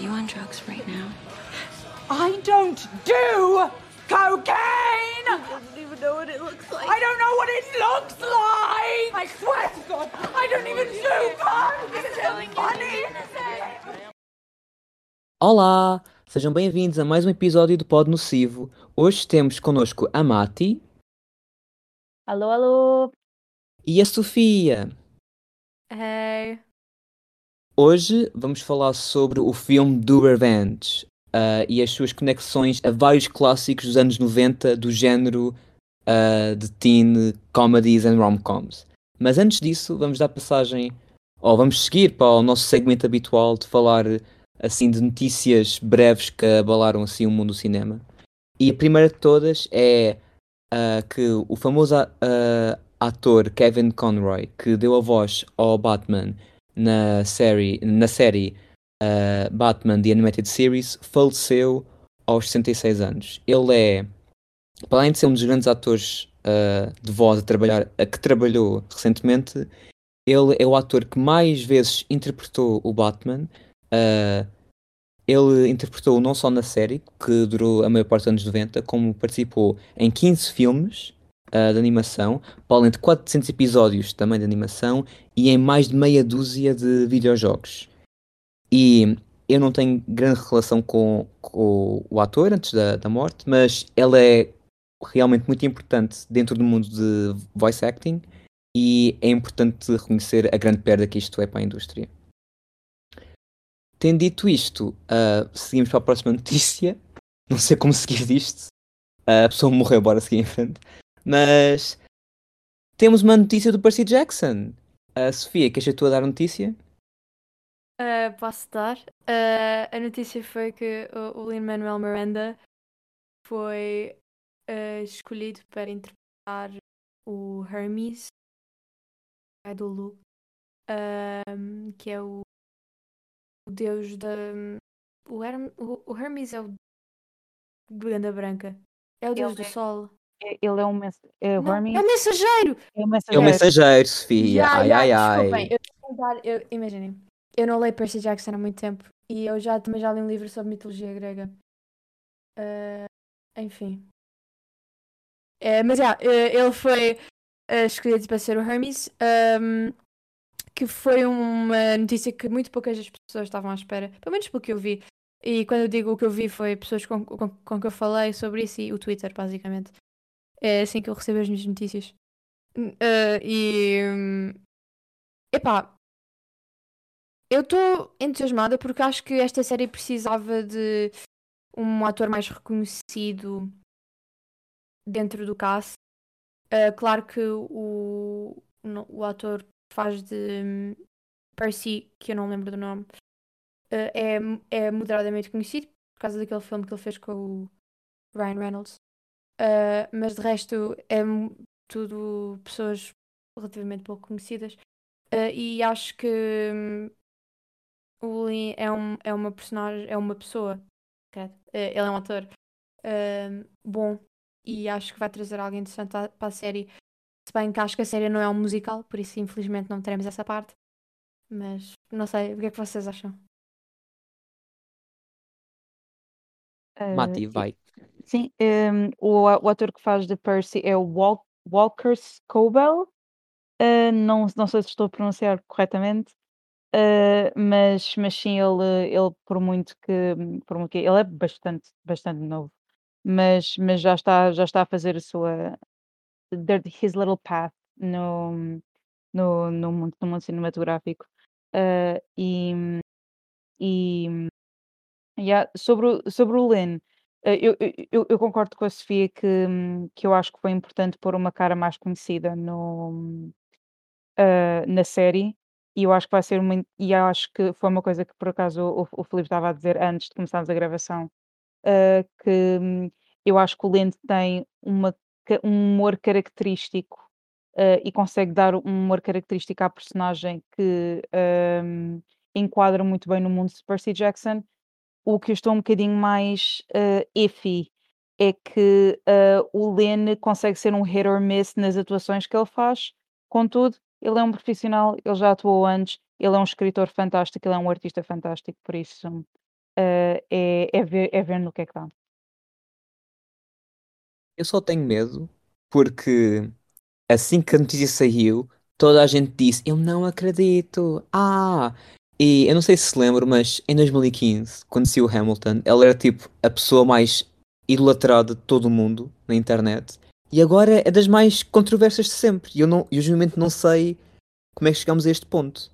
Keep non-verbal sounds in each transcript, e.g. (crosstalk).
you on drugs right now? I don't do cocaine! I don't even know what it looks like. I don't know what it looks like! I swear to God, I don't even do coke! Funny! Olá! Sejam bem-vindos a mais um episódio do Pod Nocivo. Hoje temos connosco a Mati Alô, alô! e a Sofia. Hey! Hoje vamos falar sobre o filme do Revenge ah, e as suas conexões a vários clássicos dos anos 90 do género ah, de teen comedies and rom-coms. Mas antes disso, vamos dar passagem, ou vamos seguir para o nosso segmento habitual de falar assim de notícias breves que abalaram assim o mundo do cinema. E a primeira de todas é ah, que o famoso ah, ator Kevin Conroy, que deu a voz ao Batman na série, na série ah, Batman The Animated Series, faleceu aos 66 anos. Ele é, para além de ser um dos grandes atores ah, de voz a trabalhar, a que trabalhou recentemente, ele é o ator que mais vezes interpretou o Batman. ah, ele interpretou não só na série, que durou a maior parte dos anos 90, como participou em 15 filmes ah, de animação, para além de 400 episódios também de animação e em mais de meia dúzia de videojogos. E eu não tenho grande relação com, com o ator antes da, da morte, mas ele é realmente muito importante dentro do mundo de voice acting e é importante reconhecer a grande perda que isto é para a indústria. Tendo dito isto, ah, seguimos para a próxima notícia. Não sei como seguir disto. Ah, a pessoa morreu, bora seguir em frente. Mas temos uma notícia do Percy Jackson. A Sofia, queres tu a dar a notícia? Ah, posso dar? Ah, a notícia foi que o, o Lin-Manuel Miranda foi ah, escolhido para interpretar o Hermes, pai do Luke, ahm, que é o, o deus da. O, Herm, o, o Hermes é o de Ganda Branca. É o deus do é- sol. Ele é um mens... é, Não, Hermes é o mensageiro! é um É o mensageiro. mensageiro, Sofia. Ai, ai, ai. Desculpem, eu imaginem, eu não leio Percy Jackson há muito tempo e eu já também já li um livro sobre mitologia grega. Ah, enfim. É, mas já, eh, ele foi eh, escolhido para ser o Hermes, ahm, que foi uma notícia que muito poucas das pessoas estavam à espera, pelo menos pelo que eu vi. E quando eu digo o que eu vi foi pessoas com, com, com que eu falei sobre isso e o Twitter, basicamente. É assim que eu recebo as minhas notícias. Ah, e. hum, Epá. Eu estou entusiasmada porque acho que esta série precisava de um ator mais reconhecido dentro do cast. Ah, claro que o, o ator que faz de hum, Percy, que eu não lembro do nome, ah, é, é moderadamente conhecido por causa daquele filme que ele fez com o Ryan Reynolds. Ah, mas de resto é tudo pessoas relativamente pouco conhecidas. Ah, e acho que hum, o Lin é, um, é uma personagem, é uma pessoa? Eh, ele é um ator hum, bom e acho que vai trazer alguém interessante para a série. Se bem que acho que a série não é um musical, por isso infelizmente não teremos essa parte. Mas não sei, o que é que vocês acham? Ah, Mati, vai. Sim, um, o, o ator que faz de Percy é o Wal Walker Scobell. Ah, não, não sei se estou a pronunciar corretamente, ah, mas, mas sim, ele, ele por muito que, por muito que ele é bastante, bastante novo, mas, mas já está, já está a fazer a sua his little path no, no, no mundo, no mundo cinematográfico. Ah, e, e Yeah, sobre sobre o Lin, eu, eu, eu- eu concordo com a Sofia que, hum, que eu acho que foi importante pôr uma cara mais conhecida no, ah, na série e eu acho que vai ser uma, e acho que foi uma coisa que por acaso o, o Filipe estava a dizer antes de começarmos a gravação, ah, que hum, eu acho que o Lin tem uma, um humor característico ah, e consegue dar um humor característico à personagem que hum, enquadra muito bem no mundo de Percy Jackson o que eu estou um bocadinho mais uh, iffy é que uh, o Len consegue ser um hit or miss nas atuações que ele faz. Contudo, ele é um profissional, ele já atuou antes, ele é um escritor fantástico, ele é um artista fantástico, por isso uh, é, é, ver, é ver no que é que dá. Eu só tenho medo porque assim que a notícia saiu, toda a gente disse: Eu não acredito. Ah! E eu não sei se se lembro, mas em 2015, quando saiu Hamilton, ela era tipo a pessoa mais idolatrada de todo o mundo na internet. E agora é das mais controversas de sempre. E eu, não, eu genuinamente não sei como é que chegamos a este ponto.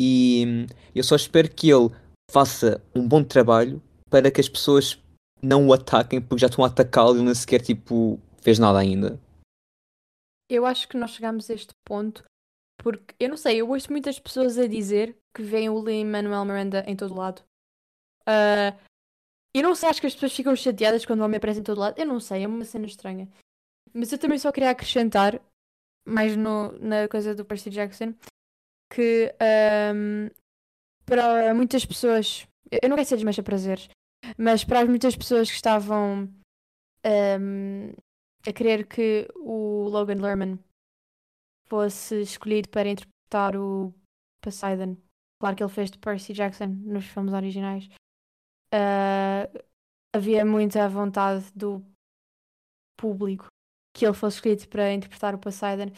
E hum, eu só espero que ele faça um bom trabalho para que as pessoas não o ataquem porque já estão a atacá-lo e ele nem sequer tipo, fez nada ainda. Eu acho que nós chegamos a este ponto porque, eu não sei, eu ouço muitas pessoas a dizer que veem o Lin-Manuel Miranda em todo lado. Ah, eu não sei, acho que as pessoas ficam chateadas quando o homem aparece em todo lado. Eu não sei, é uma cena estranha. Mas eu também só queria acrescentar, mais no, na coisa do Percy Jackson, que ahm, para muitas pessoas, eu não quero ser desmancha prazeres, mas para as muitas pessoas que estavam ahm, a querer que o Logan Lerman fosse escolhido para interpretar o Poseidon, claro que ele fez de Percy Jackson nos filmes originais, ah, havia muita vontade do público que ele fosse escolhido para interpretar o Poseidon.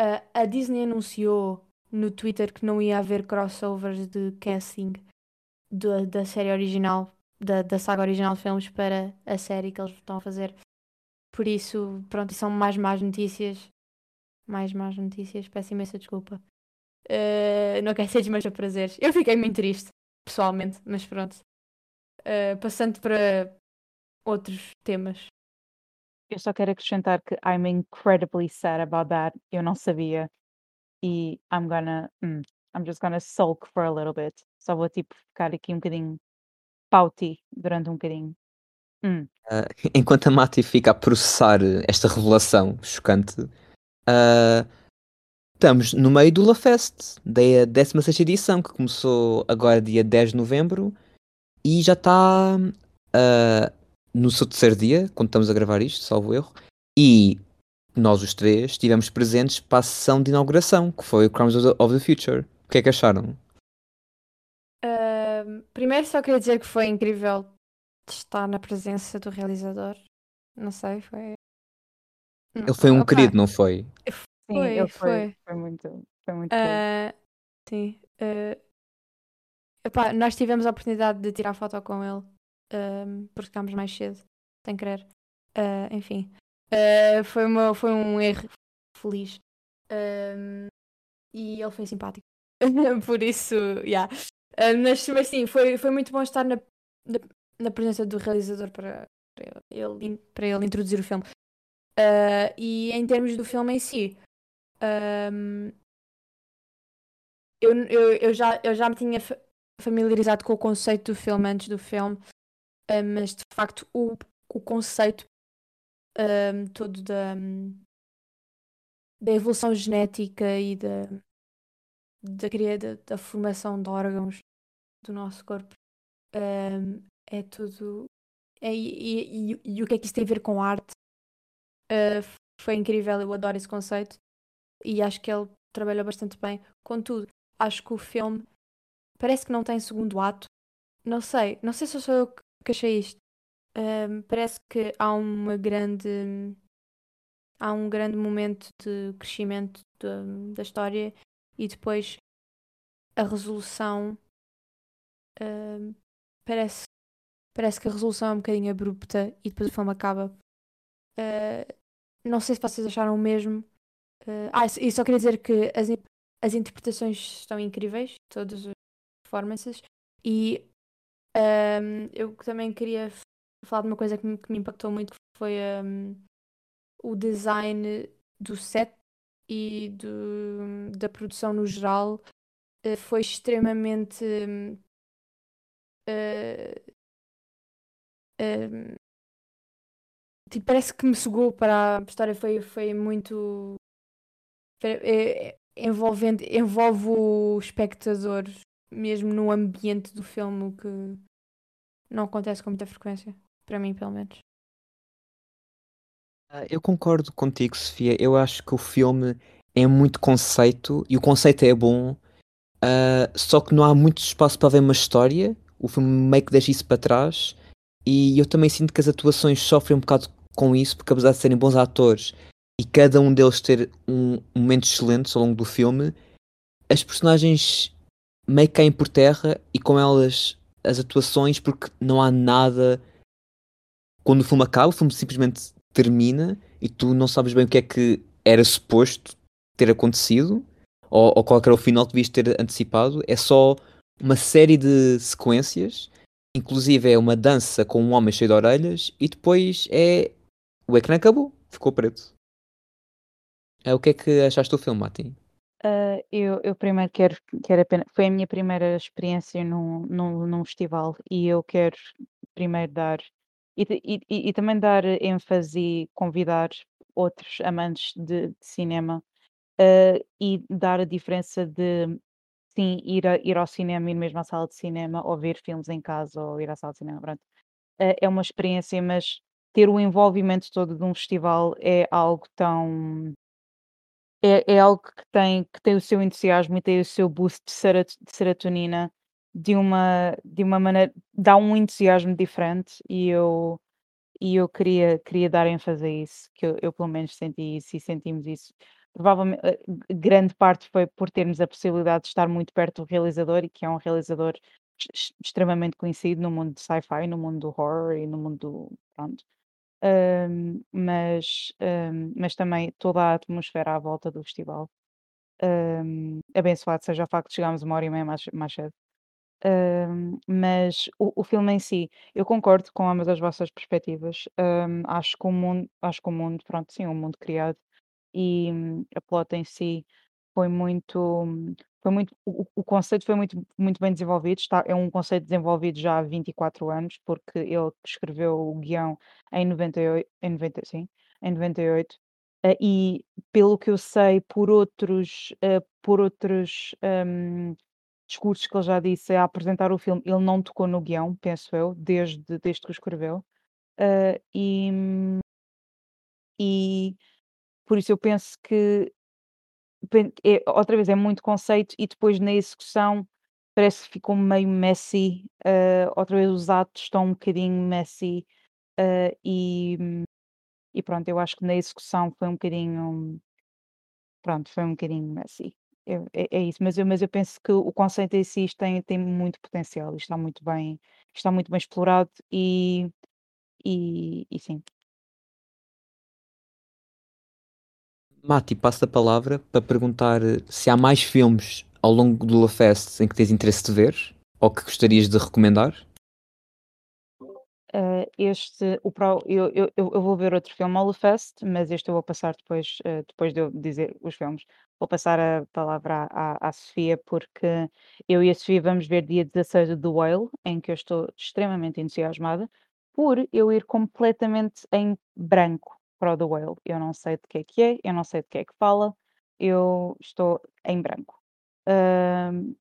Ah, a Disney anunciou no Twitter que não ia haver crossovers de casting da, da série original, da, da saga original de filmes para a série que eles estão a fazer. Por isso, pronto, são mais más notícias. Mais más notícias, peço imensa desculpa. Ah, não quero ser desmancha prazeres. Eu fiquei muito triste, pessoalmente, mas pronto. Ah, passando para outros temas. Eu só quero acrescentar que I'm incredibly sad about that. Eu não sabia. E I'm gonna. hum, I'm just gonna sulk for a little bit. Só vou tipo ficar aqui um bocadinho pouty durante um bocadinho. Hum. Ah, enquanto a Mati fica a processar esta revelação chocante, ah, estamos no meio do La Fest, da 16 edição, que começou agora dia 10 de novembro e já está ah, no seu terceiro dia, quando estamos a gravar isto, salvo erro, e nós os três estivemos presentes para a sessão de inauguração, que foi o Crimes of the, of the Future. O que é que acharam? Ahm, primeiro só queria dizer que foi incrível estar na presença do realizador. Não sei, foi. Não, Ele foi um opá, querido, não foi? Sim, Foi, ele foi, foi. foi muito, foi muito. Ah, sim. ah, epá, nós tivemos a oportunidade de tirar foto com ele ahm, porque ficámos mais cedo, sem querer. Ah, enfim, foi, uma, foi um erro feliz. E ele foi simpático. (laughs) Por isso, yeah. Ah, mas, mas sim, foi, foi muito bom estar na, na, na presença do realizador para, para, ele, para ele introduzir o filme. Ah, e em termos do filme em si, ahm, eu, eu, eu, já, eu já me tinha fa- familiarizado com o conceito do filme antes do filme, ah, mas de facto o, o conceito ahm, todo da, da evolução genética e da, da, da, da formação de órgãos do nosso corpo ahm, é tudo. é- e, e- e o que é que isso tem a ver com arte? Ah, foi incrível, eu adoro esse conceito e acho que ele trabalhou bastante bem. Contudo, acho que o filme parece que não tem segundo ato. Não sei, não sei se sou eu que achei isto. Ahm, parece que há uma grande há um grande momento de crescimento da, da história e depois a resolução ahm, parece parece que a resolução é um bocadinho abrupta e depois o filme acaba. Ah, não sei se vocês acharam o mesmo. Ah, ah, e só queria dizer que as, as interpretações estão incríveis, todas as performances, e ahm, eu também queria falar de uma coisa que me, que me impactou muito, que foi ahm, o design do set e do, da produção no geral. eh, foi extremamente hum, tipo, parece que me sugou para a história foi, foi muito é- é- envolvente, envolve o espectador mesmo no ambiente do filme, que não acontece com muita frequência, para mim pelo menos. Ah, Eu concordo contigo, Sofia. Eu acho que o filme é muito conceito e o conceito é bom, ah, só que não há muito espaço para ver uma história. o filme meio que deixa isso para trás e eu também sinto que as atuações sofrem um bocado com isso, porque apesar de serem bons atores e cada um deles ter um, momento excelente ao longo do filme, as personagens meio que caem por terra e com elas as atuações porque não há nada quando o filme acaba, o filme simplesmente termina e tu não sabes bem o que é que era suposto ter acontecido ou, ou qual era o final que devias ter antecipado. É só uma série de sequências, inclusive é uma dança com um homem cheio de orelhas e depois é o ecrã acabou, ficou preto. É, o que é que achaste do filme, Mati? Uh, eu, eu primeiro quero, quero apenas, foi a minha primeira experiência num, num, num festival e eu quero primeiro dar e, e, e, e também dar ênfase e convidar outros amantes de, de cinema uh, e dar a diferença de sim, ir, a, ir ao cinema, ir mesmo à sala de cinema, ou ver filmes em casa, ou ir à sala de cinema. Uh, é uma experiência, mas ter o envolvimento todo de um festival é algo tão é, é algo que tem, que tem o seu entusiasmo e tem o seu boost de, serotonina de uma, de uma maneira, dá um entusiasmo diferente e eu, e eu queria, queria dar ênfase a isso, que eu, eu pelo menos senti isso e sentimos isso. Provavelmente, eh, grande parte foi por termos a possibilidade de estar muito perto do realizador e que é um realizador extremamente conhecido no mundo de sci-fi, no mundo do horror e no mundo do, pronto, mas, mas também toda a atmosfera à volta do festival. abençoado seja o facto de chegarmos uma hora e meia mais, mais cedo. mas o, o filme em si, eu concordo com ambas as vossas perspectivas. acho que o mundo, acho que o mundo, pronto, sim, um mundo criado e hum, a plot em si foi muito, foi muito, o, o conceito foi muito, muito bem desenvolvido, está, é um conceito desenvolvido já há 24 anos, porque ele escreveu o guião em 98, em 90, sim, em 98, eh, e pelo que eu sei por outros, eh, por outros hum, discursos que ele já disse a apresentar o filme, ele não tocou no guião, penso eu, desde, desde que o escreveu. Eh, e, e por isso eu penso que é, outra vez, é muito conceito e depois na execução parece que ficou meio messy. Uh, outra vez os atos estão um bocadinho messy uh, e, e pronto, eu acho que na execução foi um bocadinho pronto, foi um bocadinho messy. É, é, é isso, mas eu, mas eu penso que o conceito em si tem, tem muito potencial, está muito bem, está muito bem explorado e, e, e sim. Mati, passo a palavra para perguntar se há mais filmes ao longo do LaFest em que tens interesse de ver ou que gostarias de recomendar? Uh, este, o pro, eu, eu, eu vou ver outro filme ao LaFest, mas este eu vou passar depois, uh, depois de eu dizer os filmes. Vou passar a palavra à, à, à Sofia, porque eu e a Sofia vamos ver dia 16 de The Whale, em que eu estou extremamente entusiasmada, por eu ir completamente em branco para o The Whale. Eu não sei de que é que é, eu não sei de que é que fala, eu estou em branco. Um,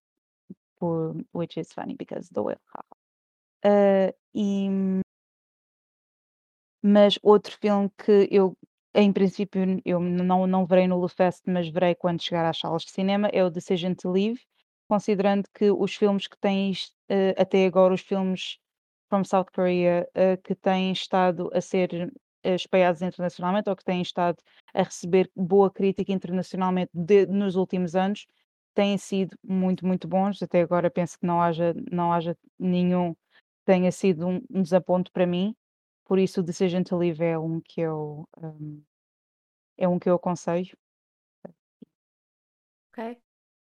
which is funny because The Whale. Uh, e, mas outro filme que eu, em princípio, eu não, não verei no Lufest, mas verei quando chegar às salas de cinema, é o Decision to Leave, considerando que os filmes que tens uh, até agora, os filmes from South Korea, uh, que têm estado a ser espalhados internacionalmente ou que têm estado a receber boa crítica internacionalmente de, nos últimos anos, têm sido muito, muito bons. Até agora penso que não haja, não haja nenhum que tenha sido um, um desaponto para mim. Por isso o Decision to Live é um que eu um, é um que eu aconselho. Ok.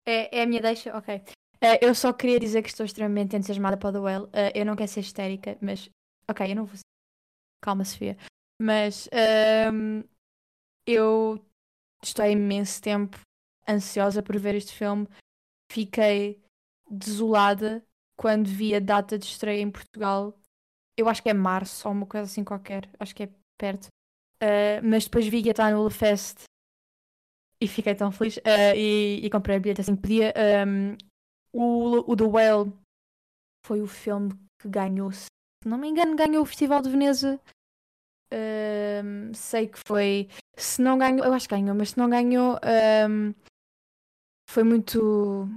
É, é a minha deixa? Ok. Uh, eu só queria dizer que estou extremamente entusiasmada para o Well. Uh, eu não quero ser histérica, mas. Ok, eu não vou. Calma, Sofia. Mas um, eu estou há imenso tempo ansiosa por ver este filme. Fiquei desolada quando vi a data de estreia em Portugal. Eu acho que é março ou uma coisa assim qualquer. Acho que é perto. Uh, mas depois vi que estar no Fest e fiquei tão feliz. Uh, e, e, comprei a bilhete assim que podia. Um, o, o The Whale foi o filme que ganhou, se não me engano, ganhou o Festival de Veneza um, sei que foi. Se não ganhou, eu acho que ganhou, mas se não ganhou, um, foi muito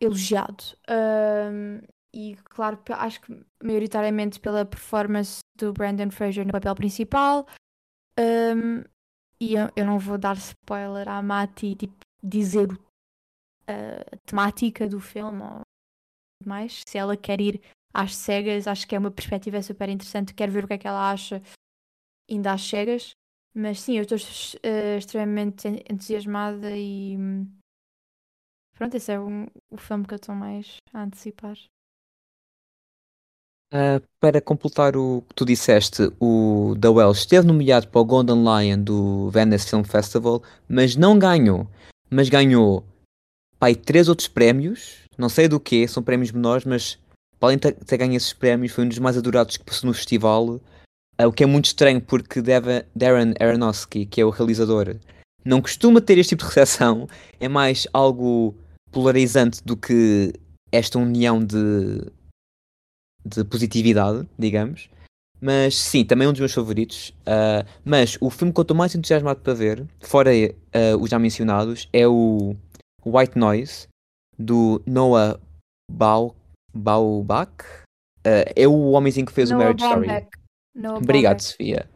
elogiado. Um, e claro, acho que maioritariamente pela performance do Brandon Fraser no papel principal. E eu, eu não vou dar spoiler à Mati, tipo, dizer a temática do filme ou mais. Se ela quer ir às cegas, acho que é uma perspectiva super interessante. Quero ver o que é que ela acha ainda às cegas. Mas sim, eu estou eh, extremamente en- entusiasmada e pronto, esse é o, o filme que eu estou mais a antecipar. Ah, para completar o que tu disseste, o The Well esteve nomeado para o Golden Lion do Venice Film Festival, mas não ganhou. Mas ganhou pai, três outros prémios, não sei do que, são prémios menores, mas para além de ter ganho esses prémios, foi um dos mais adorados que passou no festival. Ah, o que é muito estranho porque Deva- Darren Aronofsky, que é o realizador, não costuma ter este tipo de recepção, é mais algo polarizante do que esta união de de positividade, digamos. Mas sim, também é um dos meus favoritos. Ah, mas o filme que eu estou mais entusiasmado para ver, fora ah, os já mencionados, é o White Noise, do Noah Bau, Baumbach. Ah, é o homenzinho que fez o Noah Marriage Story. Noah Obrigado. Sofia.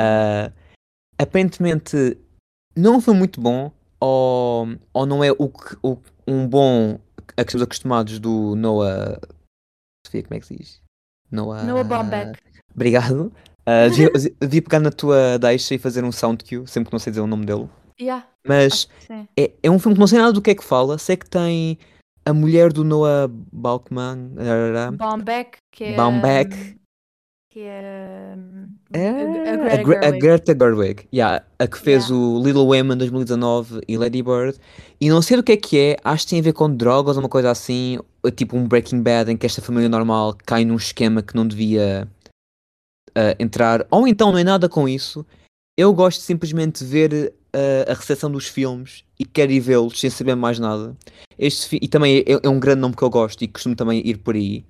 Ah, aparentemente não foi muito bom, ou, ou não é o, que- o- um bom a que estamos acostumados do Noah. Sofia, como é que se diz? Noah. Noah Baumbach. Obrigado. (laughs) Devia, devia pegar na tua deixa e fazer um sound cue, sempre que não sei dizer o nome dele. Yeah, Mas é, é um filme que não sei nada do que é que fala, sei que tem a mulher do Noah Baumbach. Baumbach, que é. Baumbach. Que é. hum, É, a, a a, Greta Gre- a Gerwig. Greta Gerwig, yeah, a que fez Yeah. o Little Women 2019 e Lady Bird. E não sei do que é que é, acho que tem a ver com drogas ou uma coisa assim, tipo um Breaking Bad em que esta família normal cai num esquema que não devia ah, entrar. Ou então não é nada com isso. Eu gosto simplesmente de ver ah, a recepção dos filmes e quero ir vê-los sem saber mais nada. Este, e também é, é um grande nome que eu gosto e costumo também ir por aí.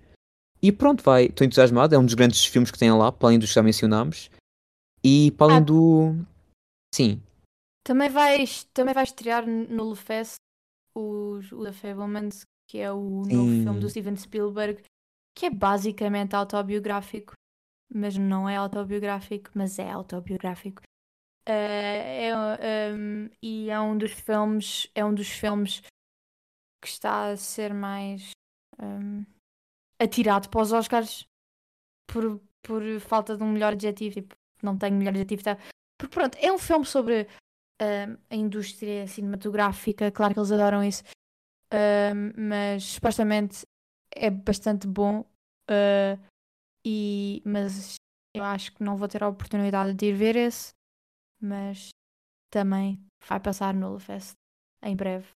E pronto, vai, estou entusiasmado. É um dos grandes filmes que tem lá, para além dos que já mencionámos. E para além Ah. do. Sim, Também vai, também vai estrear no Lefest o, o The Fablemans, que é o novo filme do Sim. Steven Spielberg, que é basicamente autobiográfico, mas não é autobiográfico, mas é autobiográfico. Eh, é, um, e é um dos filmes, é um dos filmes que está a ser mais um, atirado para os Oscars por, por falta de um melhor adjetivo. Tipo, não tenho melhor adjetivo. Tá? Porque pronto, é um filme sobre um, a indústria cinematográfica, claro que eles adoram isso, um, mas supostamente é bastante bom. uh, e, mas eu acho que não vou ter a oportunidade de ir ver esse, mas também vai passar no Fest em breve.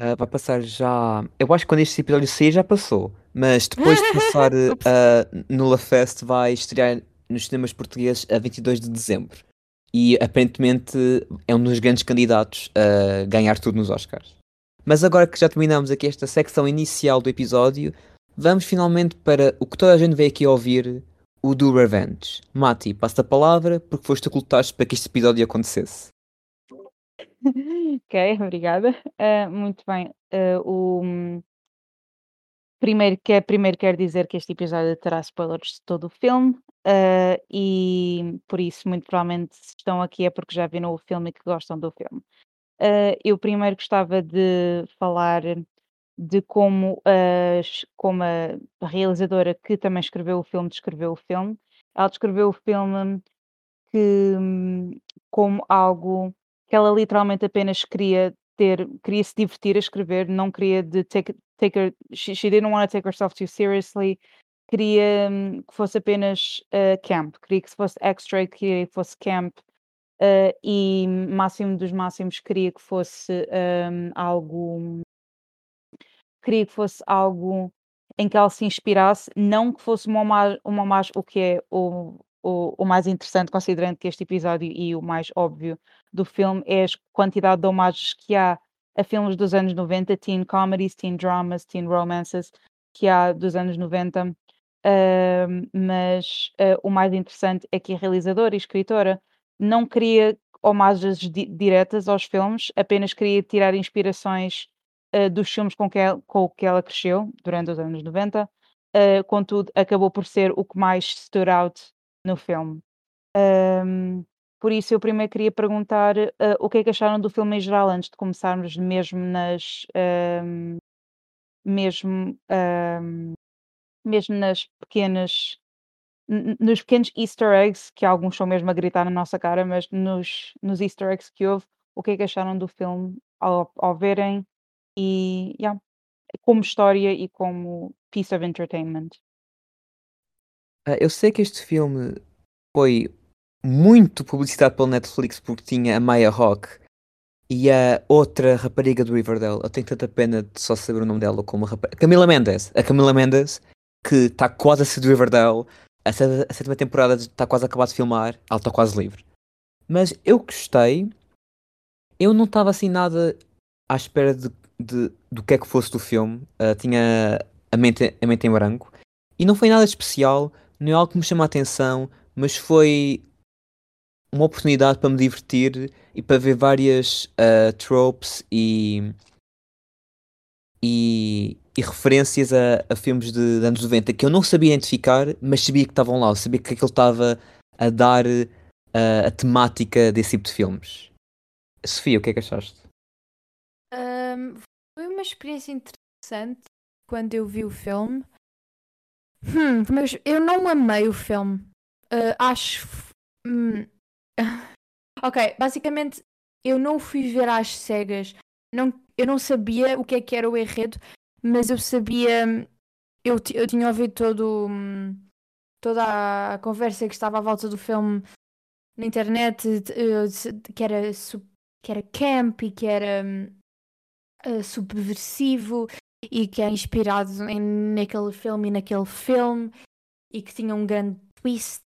Ah, vai passar já. Eu acho que quando este episódio sair já passou. Mas depois de passar uh, no La Fest, vai estrear nos cinemas portugueses a 22 de dezembro. E aparentemente é um dos grandes candidatos a ganhar tudo nos Oscars. Mas agora que já terminamos aqui esta secção inicial do episódio, vamos finalmente para o que toda a gente veio aqui ouvir, o do Revenge. Mati, passo a palavra porque foste lutaste para que este episódio acontecesse. (laughs) Ok, obrigada. Ah, muito bem. Ah, o primeiro que primeiro quero dizer que este episódio terá spoilers de todo o filme. ah, e por isso, muito provavelmente, se estão aqui é porque já viram o filme e que gostam do filme. Eu primeiro gostava de falar de como, as- como a realizadora que também escreveu o filme descreveu o filme. Ela descreveu o filme que, hum, como algo que ela literalmente apenas queria ter, queria se divertir a escrever, não queria de take, take her, she, she didn't want to take herself too seriously, queria hum, que fosse apenas uh, camp, queria que fosse extra, queria que fosse camp, uh, e máximo dos máximos queria que fosse um, algo, queria que fosse algo em que ela se inspirasse, não que fosse uma homagem, uma homagem o que é o, o, o mais interessante, considerando que este episódio e o mais óbvio do filme é a quantidade de homagens que há a filmes dos anos 90, teen comedies, teen dramas, teen romances, que há dos anos 90. Ahm, mas ah, o mais interessante é que a realizadora e escritora não queria homagens di- diretas aos filmes, apenas queria tirar inspirações uh, dos filmes com que, ela, com que ela cresceu durante os anos 90, uh, contudo, acabou por ser o que mais stood out no filme. Um, por isso, eu primeiro queria perguntar uh, o que é que acharam do filme em geral, antes de começarmos mesmo nas. Um, mesmo, um, mesmo nas pequenas. Nos pequenos easter eggs, que alguns são mesmo a gritar na nossa cara, mas nos, nos easter eggs que houve, o que é que acharam do filme ao, ao verem e yeah, como história e como piece of entertainment? Uh, eu sei que este filme foi muito publicitado pela Netflix porque tinha a Maya Hawke e a outra rapariga do Riverdale. Eu tenho tanta pena de só saber o nome dela como a rapariga. Camila Mendes. A Camila Mendes, que está quase a ser do Riverdale. A, a sétima temporada está quase a acabar de filmar. Ela está quase livre. Mas eu gostei. Eu não estava assim nada à espera de, de, do que é que fosse do filme. Uh, tinha a mente, a mente em branco. E não foi nada especial. Não é algo que me chama a atenção. Mas foi uma oportunidade para me divertir e para ver várias uh, tropes e, e, e referências a, a, filmes de, de, anos 90 que eu não sabia identificar, mas sabia que estavam lá, eu sabia que aquilo estava a dar uh, a temática desse tipo de filmes. Sofia, o que é que achaste? Um, foi uma experiência interessante quando eu vi o filme. Hum, mas eu não amei o filme. Uh, acho. Hum, (laughs) ok, basicamente eu não fui ver às cegas. Não, eu não sabia o que é que era o enredo, mas eu sabia. Eu, eu tinha ouvido todo, toda a conversa que estava à volta do filme na internet, que era, que era camp e que era uh, subversivo e que é inspirado em, naquele filme e naquele filme e que tinha um grande twist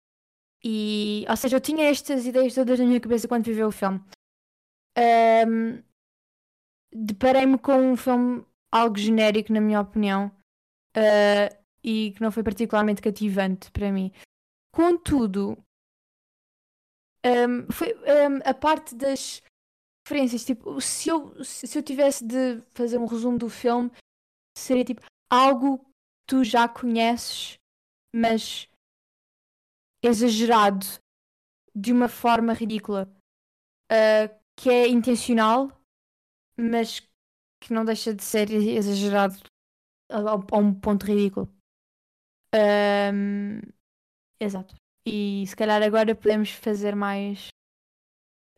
e, ou seja, eu tinha estas ideias todas na minha cabeça quando vi o filme. Um, Deparei-me com um filme algo genérico, na minha opinião, uh, e que não foi particularmente cativante para mim. Contudo, um, foi um, a parte das referências. Tipo, se eu, se eu tivesse de fazer um resumo do filme, seria tipo algo que tu já conheces, mas exagerado de uma forma ridícula, uh, que é intencional, mas que não deixa de ser exagerado a, a um ponto ridículo. Um, exato. E se calhar agora podemos fazer mais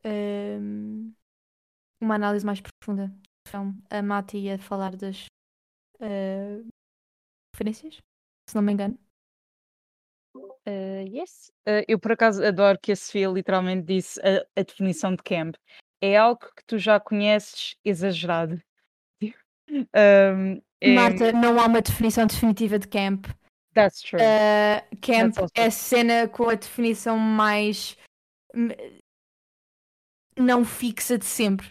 um, uma análise mais profunda filme. A Mati ia falar das uh, referências, se não me engano. Uh, yes. Uh, eu por acaso adoro que a Sofia literalmente disse a, a, definição de camp. É algo que tu já conheces exagerado. (laughs) um, é... Marta, não há uma definição definitiva de camp. That's true. Uh, camp That's é a cena com a definição mais não fixa de sempre.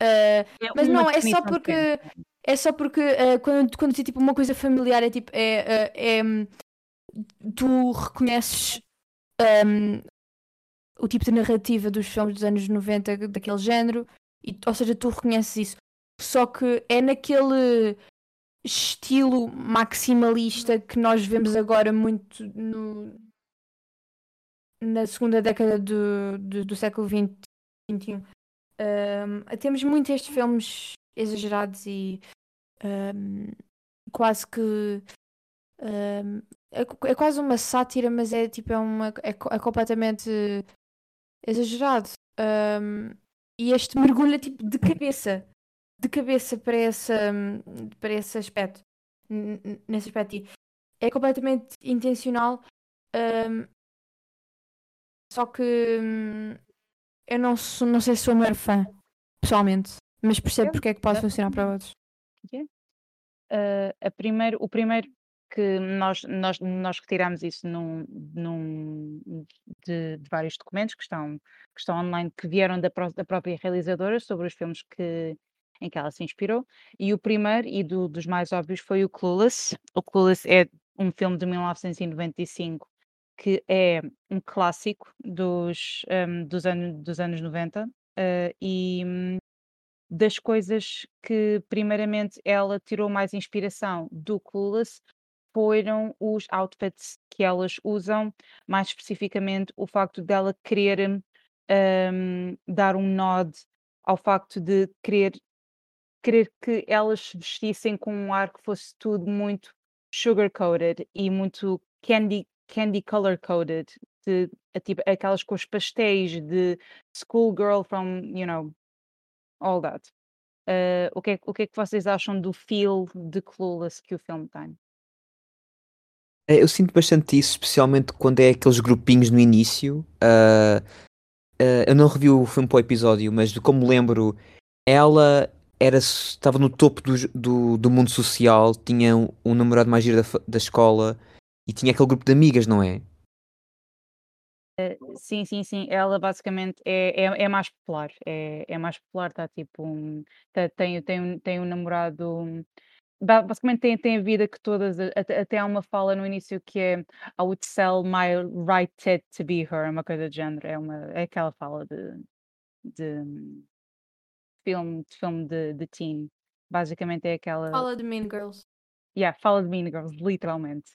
É mas não, é só porque é só porque quando, quando é tipo uma coisa familiar é tipo é, é, tu reconheces um, o tipo de narrativa dos filmes dos anos 90 daquele género, e, ou seja, tu reconheces isso. Só que é naquele estilo maximalista que nós vemos agora muito no, na segunda década do, do, do século XXI. Um, temos muito estes filmes exagerados e um, quase que um, é, é, quase uma sátira, mas é tipo, é, uma, é, é completamente exagerado. Um, e este mergulha tipo de cabeça, de cabeça para, essa, para esse aspecto. Nesse aspecto. E é completamente intencional. Um, só que hum, eu não, sou, não sei se sou maior fã, pessoalmente, mas percebo porque é que pode funcionar para outros. Uh, a primeiro, o primeiro que nós, nós, nós retiramos isso num, num de, de, vários documentos que estão, que estão online, que vieram da, da própria realizadora sobre os filmes que, em que ela se inspirou. E o primeiro, e do, dos mais óbvios, foi o Clueless. O Clueless é um filme de 1995 que é um clássico dos, um, dos, anos, dos anos 90 uh, e, das coisas que primeiramente ela tirou mais inspiração do Clueless foram os outfits que elas usam, mais especificamente o facto dela querer hum, dar um nod ao facto de querer, querer que elas se vestissem com um ar que fosse tudo muito sugar-coated e muito candy, candy color-coded, tipo, aquelas cores pastéis de schoolgirl from, you know, all that. Uh, o, que é, o que é que vocês acham do feel de Clueless que o filme tem? É, eu sinto bastante isso, especialmente quando é aqueles grupinhos no início. Uh, uh, eu não revi o filme para o episódio, mas de como lembro, ela era, estava no topo do, do, do mundo social, tinha um, um namorado mais giro da, da escola e tinha aquele grupo de amigas, não é? Uh, sim, sim, sim. Ela basicamente é, é, é mais popular. É, é mais popular, está tipo. Um, tá, tem, tem, um, tem um namorado. Basicamente tem, tem a vida que todas. Até, até há uma fala no início que é I would sell my right tit to be her, uma coisa de género. É, uma, é aquela fala de, de filme, de filme de, de teen. Basicamente é aquela. Fala de Mean Girls. Yeah, fala de Mean Girls, literalmente.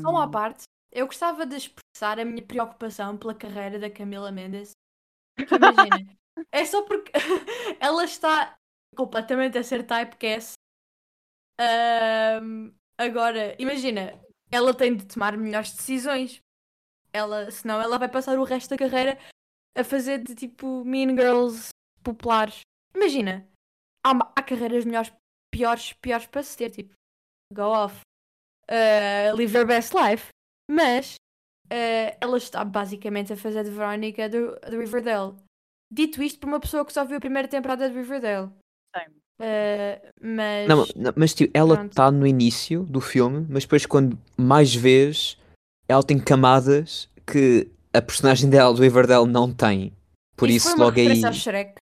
Só uma parte, eu gostava de expressar a minha preocupação pela carreira da Camila Mendes. Imagina, (laughs) é só porque (laughs) ela está completamente a ser typecast. Um, agora, imagina, ela tem de tomar melhores decisões. Ela, senão ela vai passar o resto da carreira a fazer de tipo Mean Girls populares. Imagina, há, há carreiras melhores, piores, piores para se ter, tipo, go off, uh, live your best life. Mas uh, ela está basicamente a fazer de Verónica do, do Riverdale. Dito isto por uma pessoa que só viu a primeira temporada de Riverdale. Uh, mas. Não, não, mas tipo, ela está no início do filme, mas depois quando mais vês, ela tem camadas que a personagem dela do Riverdale não tem. Por isso, isso foi logo aí. Ao Shrek.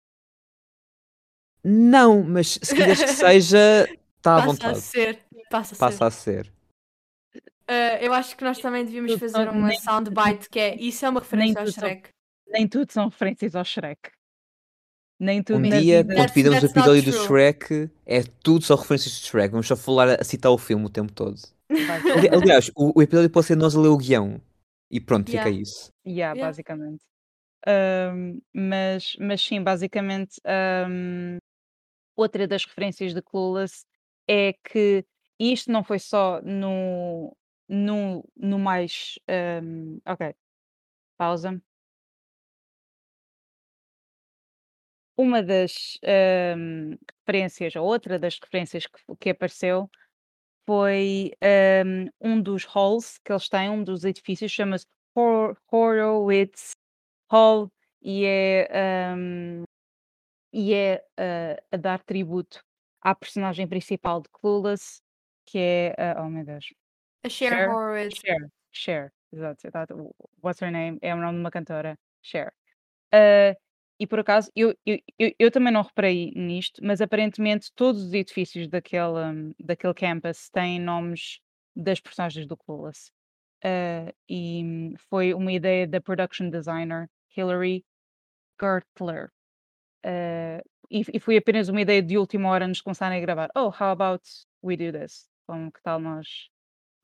Não, mas se quiseres que (laughs) seja, está à Passa vontade. a ser. Passa a Passa ser. a ser. Uh, eu acho que nós também devíamos Tudo fazer uma soundbite que é isso é uma referência ao tudo são- Shrek. Nem tudo são referências ao Shrek. Nem tudo Um na dia, vida- quando fizermos o episódio do. Shrek, é tudo só referências de Shrek. Vamos só falar a citar o filme o tempo todo. Aliás, o, o episódio pode ser nós a ler o guião. E pronto, Yeah. fica isso. Yeah, Yeah. basicamente. Ahm, mas, mas sim, basicamente, ahm, outra das referências de Clueless é que isto não foi só no, no, no mais. ahm, ok, pausa. Uma das ahm, referências, ou outra das referências que, que apareceu foi ahm, um dos halls que eles têm, um dos edifícios, chama-se Hor- Horowitz Hall e é, e é ah, a dar tributo à personagem principal de Clueless, que é, ah, oh meu Deus, A Cher Cher? Horowitz. Cher, Cher, exato. What's her name? É o nome de uma cantora, Cher. Ah, e por acaso, eu, eu, eu, eu também não reparei nisto, mas aparentemente todos os edifícios daquele, hum, daquele campus têm nomes das personagens do Clueless. Ah, e hum, foi uma ideia da production designer Hilary Gertler. Ah, e, e foi apenas uma ideia de última hora antes de começarem a gravar. Oh, how about we do this? Como que tal nós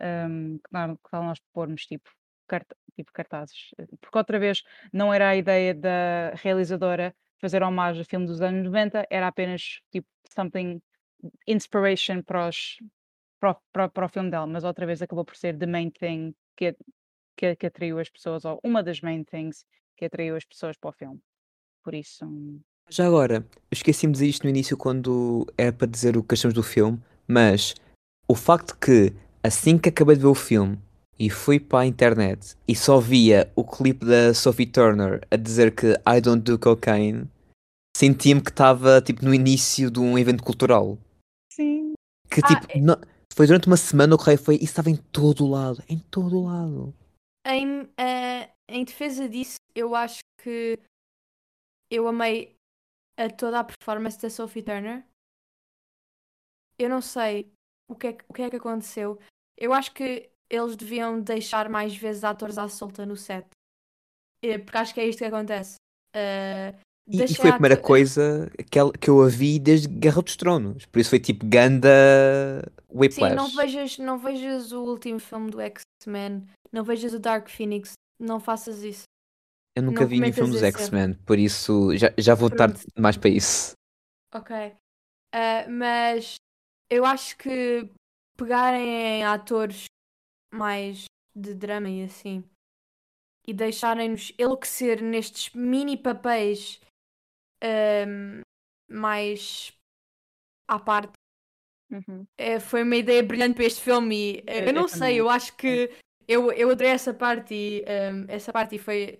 um, que tal nós pormos tipo, carta- tipo cartazes? Eh, Porque outra vez não era a ideia da realizadora fazer homenagem a filme dos anos 90, era apenas tipo something inspiration para, os, para, para, para o filme dela, mas outra vez acabou por ser the main thing que, que, que atraiu as pessoas, ou uma das main things que atraiu as pessoas para o filme. Por isso, Já agora, dizer isto no início quando era para dizer o que achamos do filme, mas o facto que assim que acabei de ver o filme e fui para a internet e só via o clipe da Sophie Turner a dizer que I don't do cocaine, sentia-me que estava tipo no início de um evento cultural. sim. Que Ah, tipo, é- não- foi durante uma semana o que foi, isso estava em todo o lado, em todo o lado. Em, eh, em defesa disso, eu acho que eu amei a toda a performance da Sophie Turner. Eu não sei o que, é, o que é que aconteceu. Eu acho que eles deviam deixar mais vezes atores à solta no set. Porque acho que é isto que acontece. Eh, E, e foi a primeira coisa que, ela- que eu a vi desde Guerra dos Tronos. Por isso foi tipo ganda Sim, Whiplash. não vejas, não vejas o último filme do X-Men, não vejas o Dark Phoenix, não faças isso. Eu nunca não vi nenhum filme dos. X-Men, por isso já, já vou tarde demais para isso. Ok. Ah, mas eu acho que pegarem em atores mais de drama e assim e deixarem-nos enlouquecer nestes mini papéis ahm, mais à parte Uhum. eh, foi uma ideia brilhante para este filme e Eu- eu não eu sei, também eu acho que eu, eu adorei essa parte e ahm, essa parte foi,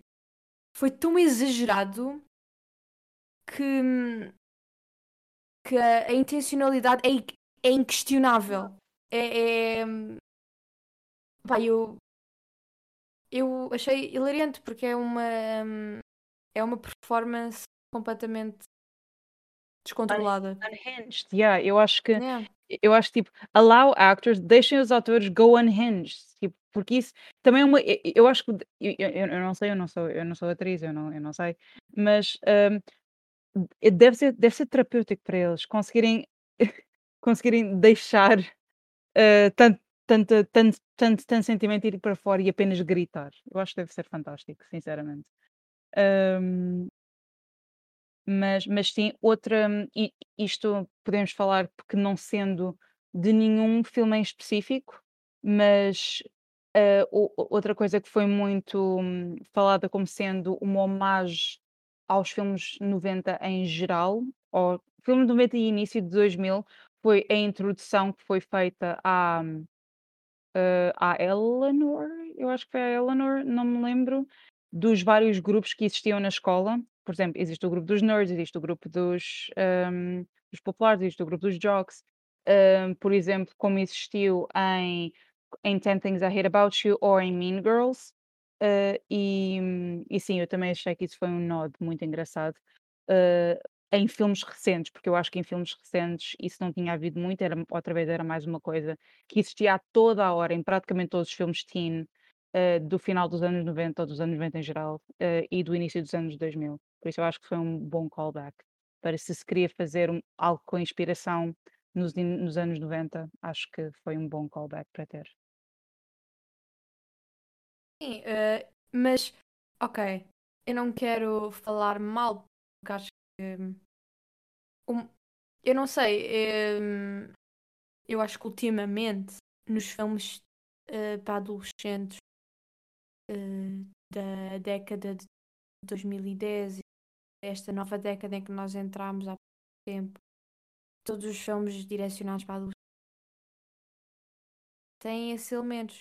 foi tão exagerado que, que a, a intencionalidade é, é inquestionável. É, é pá, eu, eu achei hilariante porque é uma é uma performance completamente descontrolada. Unhinged, yeah, eu acho que Yeah. eu acho tipo, allow actors, deixem os atores go unhinged, tipo, porque isso também é uma, eu, eu acho que eu, eu, eu não sei, eu não sou, eu não sou atriz, eu não, eu não sei, mas eh, deve ser, deve ser terapêutico para eles conseguirem (laughs) conseguirem deixar eh, tanto, tanto, tanto, tanto, tanto sentimento ir para fora e apenas gritar. Eu acho que deve ser fantástico, sinceramente. Hum, mas, mas sim, outra, hum, e isto podemos falar porque não sendo de nenhum filme em específico, mas eh, o- outra coisa que foi muito hum, falada como sendo uma homenagem aos filmes 90 em geral, ao filme de 90 e início de 2000, foi a introdução que foi feita à, eh, à Eleanor, eu acho que foi a Eleanor, não me lembro, dos vários grupos que existiam na escola. Por exemplo, existe o grupo dos nerds, existe o grupo dos, ehm, dos populares, existe o grupo dos jocks. Ehm, por exemplo, como existiu em, em 10 Things I Hate About You ou em Mean Girls. Eh, e, e sim, eu também achei que isso foi um nod muito engraçado. eh, em filmes recentes, porque eu acho que em filmes recentes isso não tinha havido muito, era, outra vez era mais uma coisa que existia a toda a hora, em praticamente todos os filmes teen, eh, do final dos anos 90 ou dos anos 90 em geral, eh, e do início dos anos 2000. Por isso eu acho que foi um bom callback. Para se se queria fazer um- algo com inspiração nos, nos anos 90, acho que foi um bom callback para ter. Sim, eh, mas ok, eu não quero falar mal porque acho que um- eu não sei, hum, eu acho que ultimamente nos filmes eh, para adolescentes eh, da década de 2010 esta nova década em que nós entramos há tempo, todos os filmes direcionados para adolescentes têm esses elementos.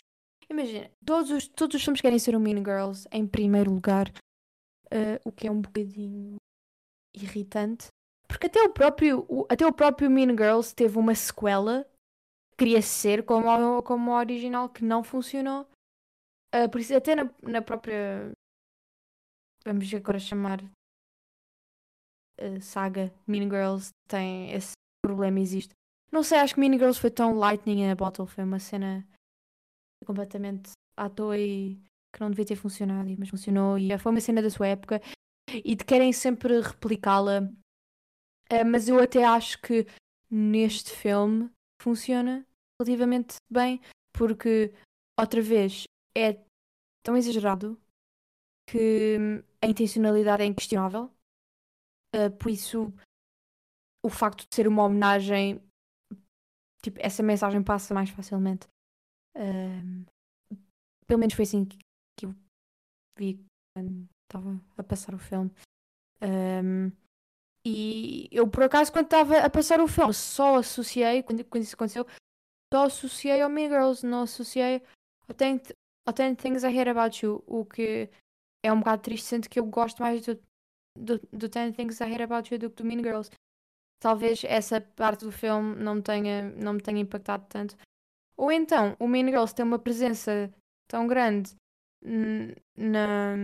Imagina, todos os, todos os filmes querem ser o Mean Girls em primeiro lugar, eh, o que é um bocadinho irritante, porque até o próprio, o- até o próprio Mean Girls teve uma sequela que queria ser como, como a original que não funcionou. Eh, por isso, até na, na própria. Vamos agora chamar. eh, saga Mean Girls tem esse problema, existe. Não sei, acho que Mean Girls foi tão lightning in a bottle, foi uma cena completamente à toa e que não devia ter funcionado, mas funcionou e foi uma cena da sua época e de querem sempre replicá-la. Eh, mas eu até acho que neste filme funciona relativamente bem, porque outra vez é tão exagerado que hum, a intencionalidade é inquestionável. Eh, por isso, o facto de ser uma homenagem, tipo, essa mensagem passa mais facilmente. Ahm, pelo menos foi assim que, que eu vi quando estava a passar o filme. Ahm, e eu, por acaso, quando estava a passar o filme, só associei, quando, quando isso aconteceu, só associei ao Mean Girls, não associei ao 10, ao 10 Things I Hate About You, o que é um bocado triste, sendo que eu gosto mais do, do, do 10 Things I Hate About You do que do Mean Girls. Talvez essa parte do filme não me tenha, não me tenha impactado tanto. Ou então, o Mean Girls tem uma presença tão grande na,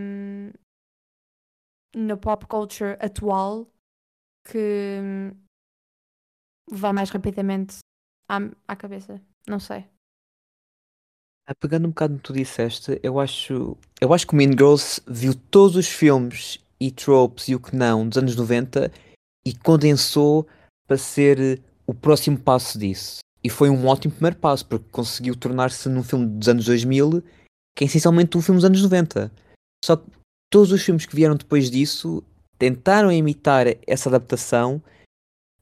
na pop culture atual que hum, vai mais rapidamente à, à cabeça. Não sei. Ah, Pegando um bocado no que tu disseste, eu acho, eu acho que o Mean Girls viu todos os filmes e tropes e o que não dos anos 90 e condensou para ser o próximo passo disso. E foi um ótimo primeiro passo, porque conseguiu tornar-se num filme dos anos 2000 que é essencialmente um filme dos anos 90. Só que todos os filmes que vieram depois disso tentaram imitar essa adaptação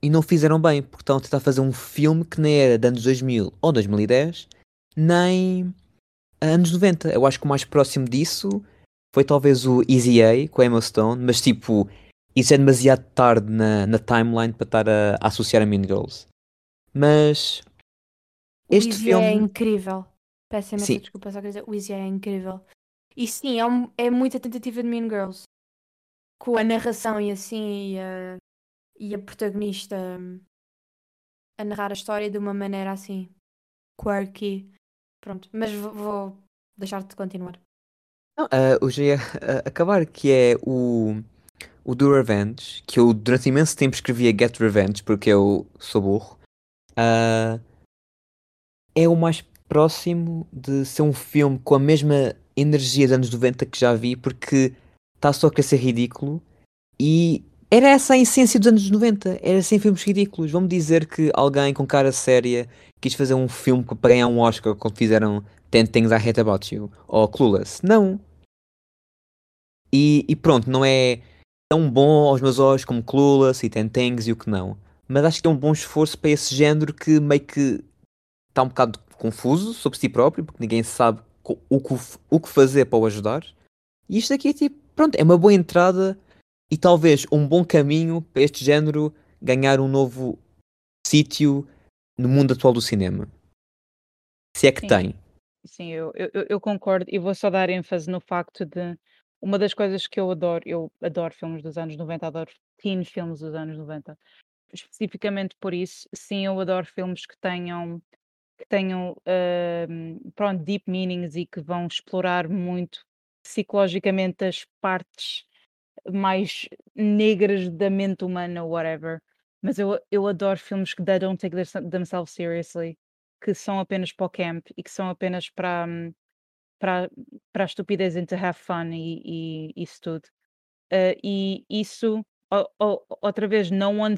e não fizeram bem, porque estão a tentar fazer um filme que nem era de anos 2000 ou 2010, nem anos 90. Eu acho que o mais próximo disso foi talvez o Easy A com a Emma Stone, mas tipo, isso é demasiado tarde na, na timeline para estar a, a associar a Mean Girls. Mas este o Easy filme. é incrível. Peço imensa desculpa, só queria dizer, o Easy é incrível. E sim, é, um- é muita tentativa de Mean Girls. Com a narração e assim, e a, e a protagonista a narrar a história de uma maneira assim, quirky. Pronto, mas vou, deixar-te continuar. Não, ah, eu já ia acabar, que é o, o Do Revenge, que eu durante imenso tempo escrevia Get Revenge, porque eu sou burro. Ah, é o mais próximo de ser um filme com a mesma energia dos anos 90 que já vi, porque está só a querer ser ridículo. E era essa a essência dos anos 90, era sem filmes ridículos. Vamos dizer que alguém com cara séria quis fazer um filme para ganhar um Oscar quando fizeram 10 Things I Hate About You ou Clueless. Não. E, e pronto, não é tão bom aos meus olhos como Clueless e 10 Things e o que não. Mas acho que é um bom esforço para esse género que meio que está um bocado confuso sobre si próprio, porque ninguém sabe o que, o que fazer para o ajudar. E isto aqui é tipo, pronto, é uma boa entrada e talvez um bom caminho para este género ganhar um novo sítio no mundo atual do cinema. Se é que Sim. tem. Sim, eu, eu, eu- concordo e vou só dar ênfase no facto de uma das coisas que eu adoro, eu adoro filmes dos anos 90, adoro teen filmes dos anos 90. Especificamente por isso, sim, eu adoro filmes que tenham que tenham ahm, pronto, deep meanings e que vão explorar muito psicologicamente as partes mais negras da mente humana, whatever. Mas eu, eu adoro filmes que they don't take themselves seriously, que são apenas para o camp e que são apenas para, hum, para, para a estupidez and to have fun e, e isso tudo. Uh, e isso, o- o- outra vez, no one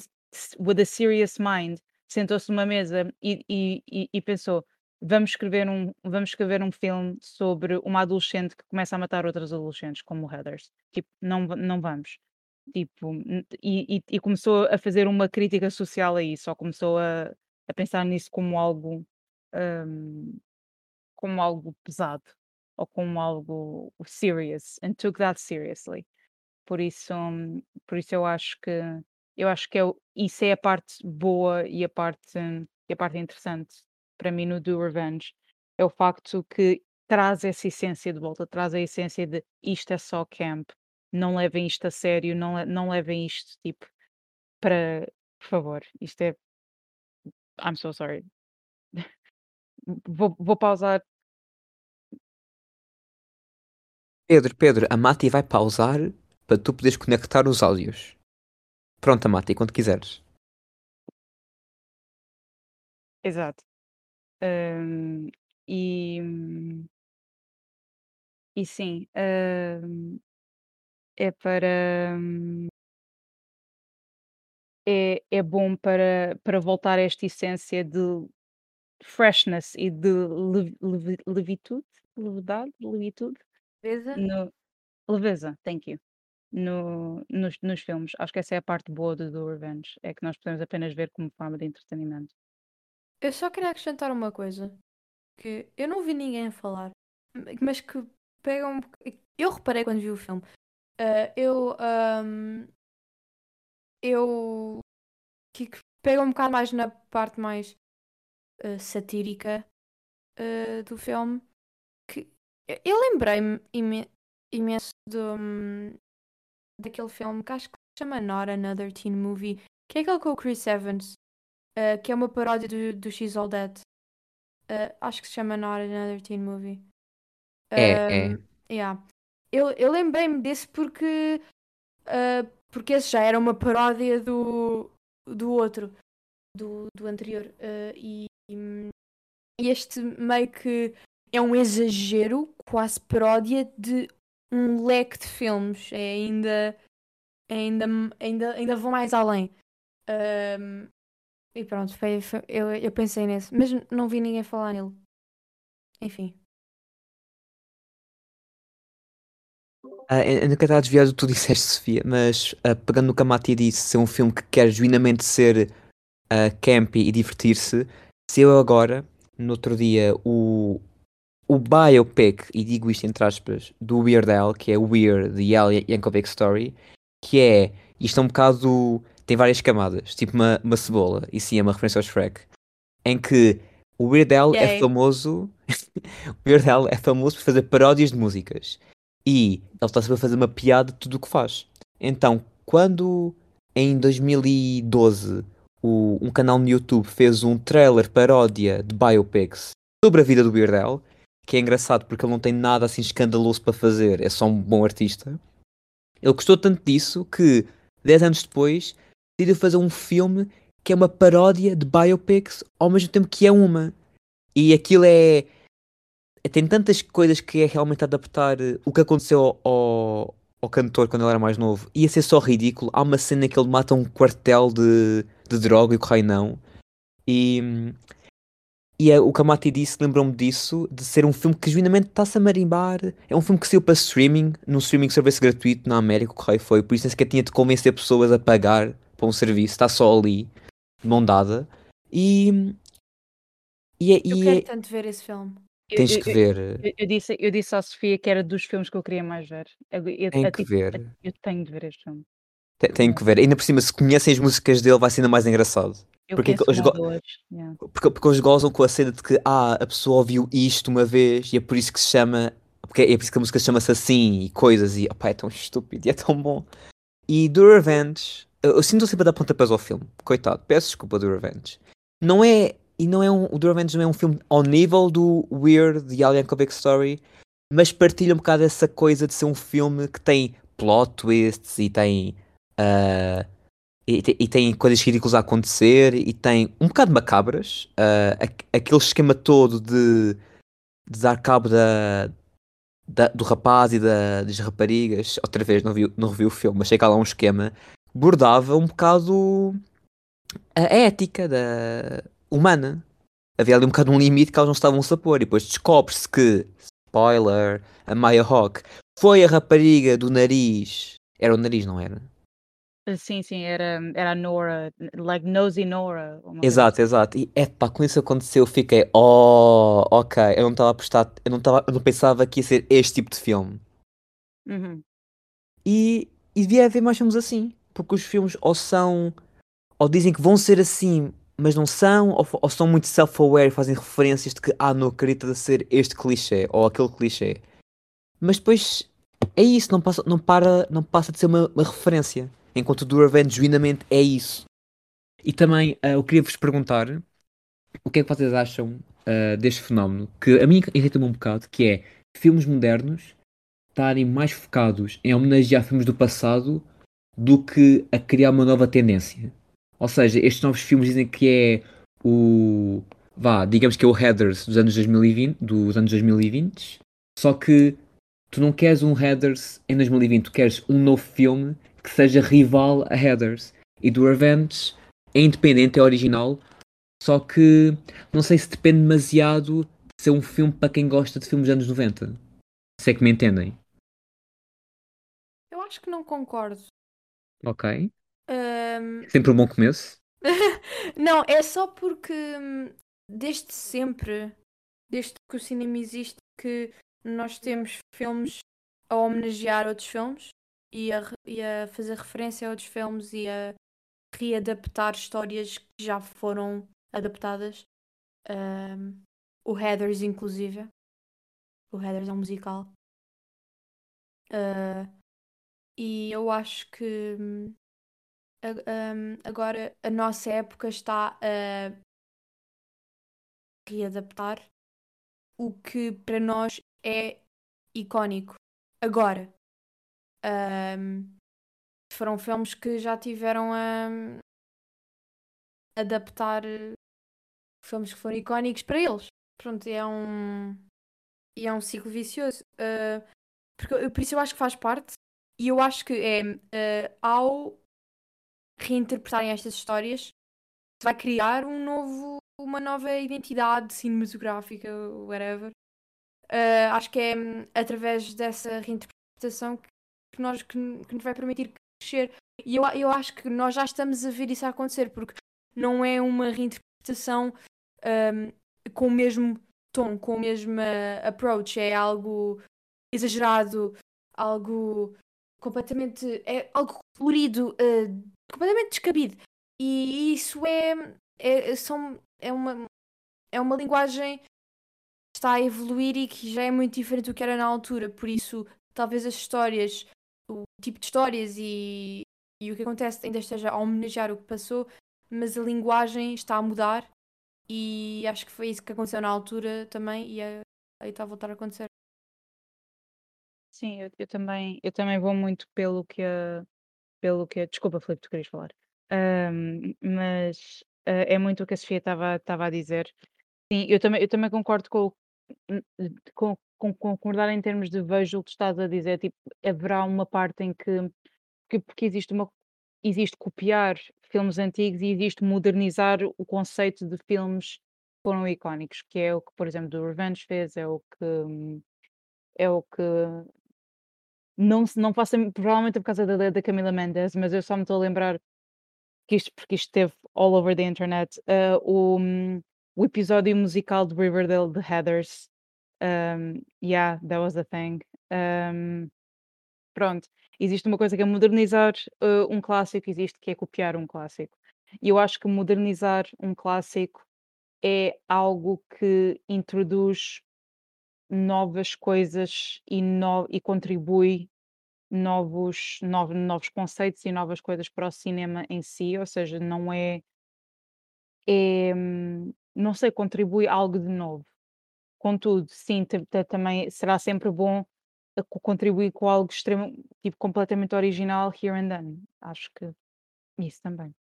with a serious mind sentou-se numa mesa e, e- e pensou: vamos escrever, um, vamos escrever um filme sobre uma adolescente que começa a matar outras adolescentes, como Heathers. Tipo, não, não vamos. Tipo, e, e- e começou a fazer uma crítica social a isso, ou começou a, a pensar nisso como algo, hum, como algo pesado, ou como algo serious, and took that seriously. Por isso, hum, por isso eu acho que eu acho que é, isso é a parte boa e a parte, e a parte interessante para mim no Do Revenge. É o facto que traz essa essência de volta, traz a essência de isto é só camp, não levem isto a sério, não, não levem isto tipo para, por favor, isto é I'm so sorry. (laughs) Vou, vou pausar. Pedro, Pedro, a Mati vai pausar para tu poderes conectar os áudios. Pronto, Mati, quando quiseres. Exato. Hum, e, e sim, hum, é para. hum, É, é bom para, para voltar a esta essência de freshness e de levi- levi- levitude, levedade, levitude, Beleza? no, leveza, thank you, no, nos, nos filmes. Acho que essa é a parte boa do, do Revenge, é que nós podemos apenas ver como forma de entretenimento. Eu só queria acrescentar uma coisa que eu não vi ninguém a falar, mas que pega um. Eu reparei quando vi o filme. Ah, eu. ahm, eu. Que pega um bocado mais na parte mais ah, satírica ah, do filme. Que eu, lembrei-me imen- imenso do, hum, daquele filme que acho que se chama Not Another Teen Movie, que é aquele com o Chris Evans, ah, que é uma paródia do, do She's All That. Uh, acho que se chama Not Another Teen Movie. É, é. Um, yeah. Eu, eu lembrei-me desse porque, uh, porque esse já era uma paródia do, do outro, do, do anterior. E, este meio que é um exagero, quase paródia, de um leque de filmes. É ainda ainda, ainda, ainda vou mais além. E pronto, foi, foi- eu, eu pensei nesse, mas não vi ninguém falar nele. Enfim. Ah, eu eu a do que tu (laughs) disseste, Sofia, mas ah, pegando no que a Mati disse, ser um filme que quer genuinamente ser ah, campy e divertir-se, se eu agora, no outro dia, o, o biopic, e digo isto entre aspas, do Weird Al, que é Weird, The Al Yankovic Story, que é, isto é um bocado, tem várias camadas, tipo uma, uma cebola, e sim, é uma referência ao Shrek, em que o Weird Al é famoso, (laughs) o Weird Al é famoso por fazer paródias de músicas. E ele está sempre a fazer uma piada de tudo o que faz. Então, quando em 2012 o- um canal no YouTube fez um trailer paródia de biopics sobre a vida do Weird Al, que é engraçado porque ele não tem nada assim escandaloso para fazer, é só um bom artista. Ele gostou tanto disso que 10 anos depois decidiu fazer um filme que é uma paródia de biopics ao mesmo tempo que é uma. E aquilo é tem tantas coisas que é realmente adaptar eh, o que aconteceu ao, ao cantor quando ele era mais novo. Ia ser só ridículo. Há uma cena que ele mata um quartel de, de droga e o Correio não. E, e é, o que a Mati disse lembrou-me disso, de ser um filme que genuinamente está-se a marimbar. É um filme que saiu para streaming, num streaming service gratuito na América, o Correio foi. Por isso nem sequer tinha de convencer pessoas a pagar para um serviço. Está só ali, de mão dada. E, e, é- Eu e quero é- tanto ver esse filme. Eu- tens eu- que eu- ver. Eu, eu disse, eu disse à Sofia que era dos filmes que eu queria mais ver. Eu, eu- Tem que ti- ver. eu tenho de ver este filme. Tem, tem que ver. Ainda por cima, se conhecem as músicas dele, vai ser ainda mais engraçado. Eu Porque uma go- yeah. Porque, porque eles gozam com a cena de que ah, a pessoa ouviu isto uma vez e é por isso que se chama. Porque é por isso que a música chama-se assim e coisas. E opá, é tão estúpido e é tão bom. E do Revenge, eu, eu sinto sempre a dar pontapés ao filme. Coitado, peço desculpa do Revenge. Não é. E não é um. O do Revenge não é um filme ao nível do Weird, The Alien Comic Story, mas partilha um bocado essa coisa de ser um filme que tem plot twists e tem. ah, e, e tem coisas ridículas a acontecer e tem um bocado macabras. aqu- aquele esquema todo de, de dar cabo da, da- do rapaz e da- das raparigas. Outra vez, não vi, não revi o filme, achei que há lá um esquema. Bordava um bocado a ética da humana. Havia ali um bocado um limite que elas não estavam a pôr. E depois descobre-se que, spoiler, a Maya Hawk foi a rapariga do nariz. Era o nariz, não era? Ah, Sim, sim, era, era a Nora, like Nosy Nora. uma coisa Exato, exato. E epá, quando isso aconteceu, eu fiquei, oh, ok, eu não estava a prestar, eu não estava, eu não pensava que ia ser este tipo de filme. assim. Uhum. E, e devia haver mais filmes assim, porque os filmes ou são, ou dizem que vão ser assim, mas não são, ou, ou são muito self-aware fazem referências de que, ah, não acredita de ser este clichê ou aquele clichê. Mas depois é isso, não passa, não para, não passa de ser uma, uma referência, enquanto o Revenge genuinamente é isso. E também ah, eu queria vos perguntar o que é que vocês acham ah, deste fenómeno, que a mim irrita-me um bocado, que é filmes modernos estarem mais focados em homenagear filmes do passado do que a criar uma nova tendência. Ou seja, estes novos filmes dizem que é o. vá, digamos que é o Heathers dos anos 2020, dos anos 2020, só que tu não queres um Heathers em 2020, tu queres um novo filme que seja rival a Heathers. E do Revenge é independente, é original, só que não sei se depende demasiado de ser um filme para quem gosta de filmes dos anos 90. Se é que me entendem. Eu acho que não concordo. Ok. Ahm, Sempre um bom começo. (laughs) não, é só porque hum, desde sempre, desde que o cinema existe, que nós temos filmes a homenagear outros filmes e a, e a fazer referência a outros filmes e a readaptar histórias que já foram adaptadas. Ahm, o Heathers, inclusive. O Heathers é um musical. Ah, e eu acho que hum, a- hum, agora a nossa época está a readaptar o que para nós é icónico. Agora, hum, foram filmes que já tiveram a adaptar filmes que foram icónicos para eles. Pronto, é um e é um ciclo vicioso. Uh, porque, por isso eu acho que faz parte E eu acho que é eh, ao reinterpretarem estas histórias, se vai criar um novo, uma nova identidade cinematográfica, whatever. Eh, acho que é hum, através dessa reinterpretação que, que nós, que, que nos vai permitir crescer. E eu, eu acho que nós já estamos a ver isso acontecer, porque não é uma reinterpretação hum, com o mesmo tom, com o mesmo eh, approach, é algo exagerado, algo completamente. é algo colorido, eh, completamente descabido. E isso é, é, são, é, uma, é uma linguagem que está a evoluir e que já é muito diferente do que era na altura. Por isso, talvez as histórias, o tipo de histórias e, e o que acontece ainda esteja a homenagear o que passou, mas a linguagem está a mudar e acho que foi isso que aconteceu na altura também e é, aí está a voltar a acontecer. Sim, eu, eu também, eu também vou muito pelo que a, pelo que a, desculpa, Filipe, tu querias falar. Mas ah, é muito o que a Sofia estava estava a dizer. Sim, eu também, eu também concordo com, com, com concordar em termos de vejo o que estás a dizer. Tipo, haverá uma parte em que, que porque existe uma existe copiar filmes antigos e existe modernizar o conceito de filmes que foram icónicos, que é o que, por exemplo, do Revenge fez, é o que é o que não, não faço provavelmente é por causa da, da Camila Mendes, mas eu só me estou a lembrar que isto, porque isto esteve all over the internet, ah, o, hum, o episódio musical de Riverdale de Heathers. Um, yeah, that was a thing. Um, pronto, existe uma coisa que é modernizar uh, um clássico, existe que é copiar um clássico. E eu acho que modernizar um clássico é algo que introduz novas coisas e, no, e contribui novos, novos, novos conceitos e novas coisas para o cinema em si, ou seja, não é, é hum, não sei, contribui algo de novo. Contudo, sim, ta- ta- também será sempre bom co- contribuir com algo extremo, tipo, completamente original here and then. Acho que isso também.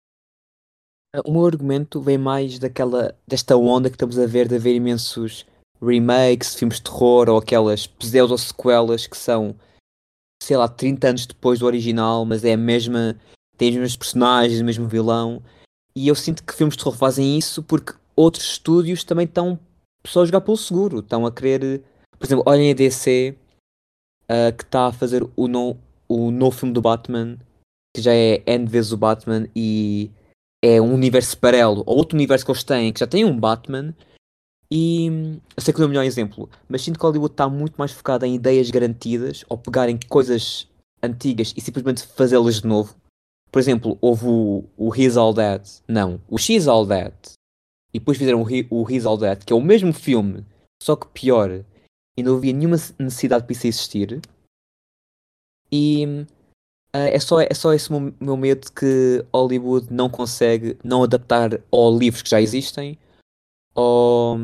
Ah, O meu argumento vem mais daquela, desta onda que estamos a ver de haver imensos remakes, filmes de terror ou aquelas pseudo-sequelas que são, sei lá, 30 anos depois do original, mas é a mesma, tem os mesmos personagens, o mesmo vilão. E eu sinto que filmes de terror fazem isso porque outros estúdios também estão só a jogar pelo seguro, estão a querer, por exemplo, olhem a DC, ah, que está a fazer o, no, o novo filme do Batman, que já é N vezes o Batman e é um universo paralelo, ou outro universo que eles têm, que já tem um Batman, e eu sei que não é o melhor exemplo, mas sinto que Hollywood está muito mais focada em ideias garantidas, ou pegarem coisas antigas e simplesmente fazê-las de novo. Por exemplo, houve o, o He's All That, não, o She's All That, e depois fizeram o, He, o He's All That, que é o mesmo filme, só que pior, e não havia nenhuma necessidade para isso existir. E ah, é só, é só esse meu, meu medo que Hollywood não consegue não adaptar ou livros que já existem ou,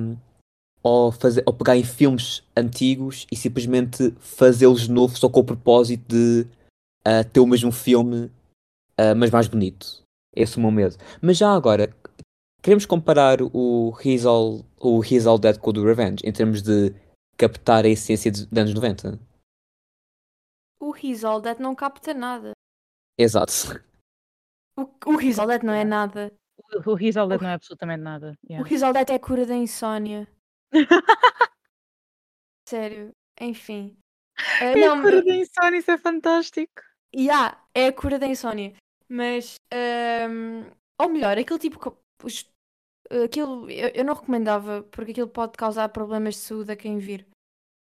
ou, fazer, ou pegar em filmes antigos e simplesmente fazê-los de novo só com o propósito de ah, ter o mesmo filme, ah, mas mais bonito. Esse é o meu medo. Mas já agora, queremos comparar o He's All, o He's All Dead com o do Revenge em termos de captar a essência de, de anos 90? O He's All That não capta nada. Exato. O, o He's All That não é nada. O, o não é absolutamente nada. O yeah. All That é a cura da insónia. (laughs) Sério. Enfim. (laughs) Ah, É não, a cura da insónia, isso é fantástico. Yeah, é a cura da insónia. Mas, ou melhor, aquele tipo. os- aquilo, eu, eu não recomendava porque aquilo pode causar problemas de saúde a quem vir.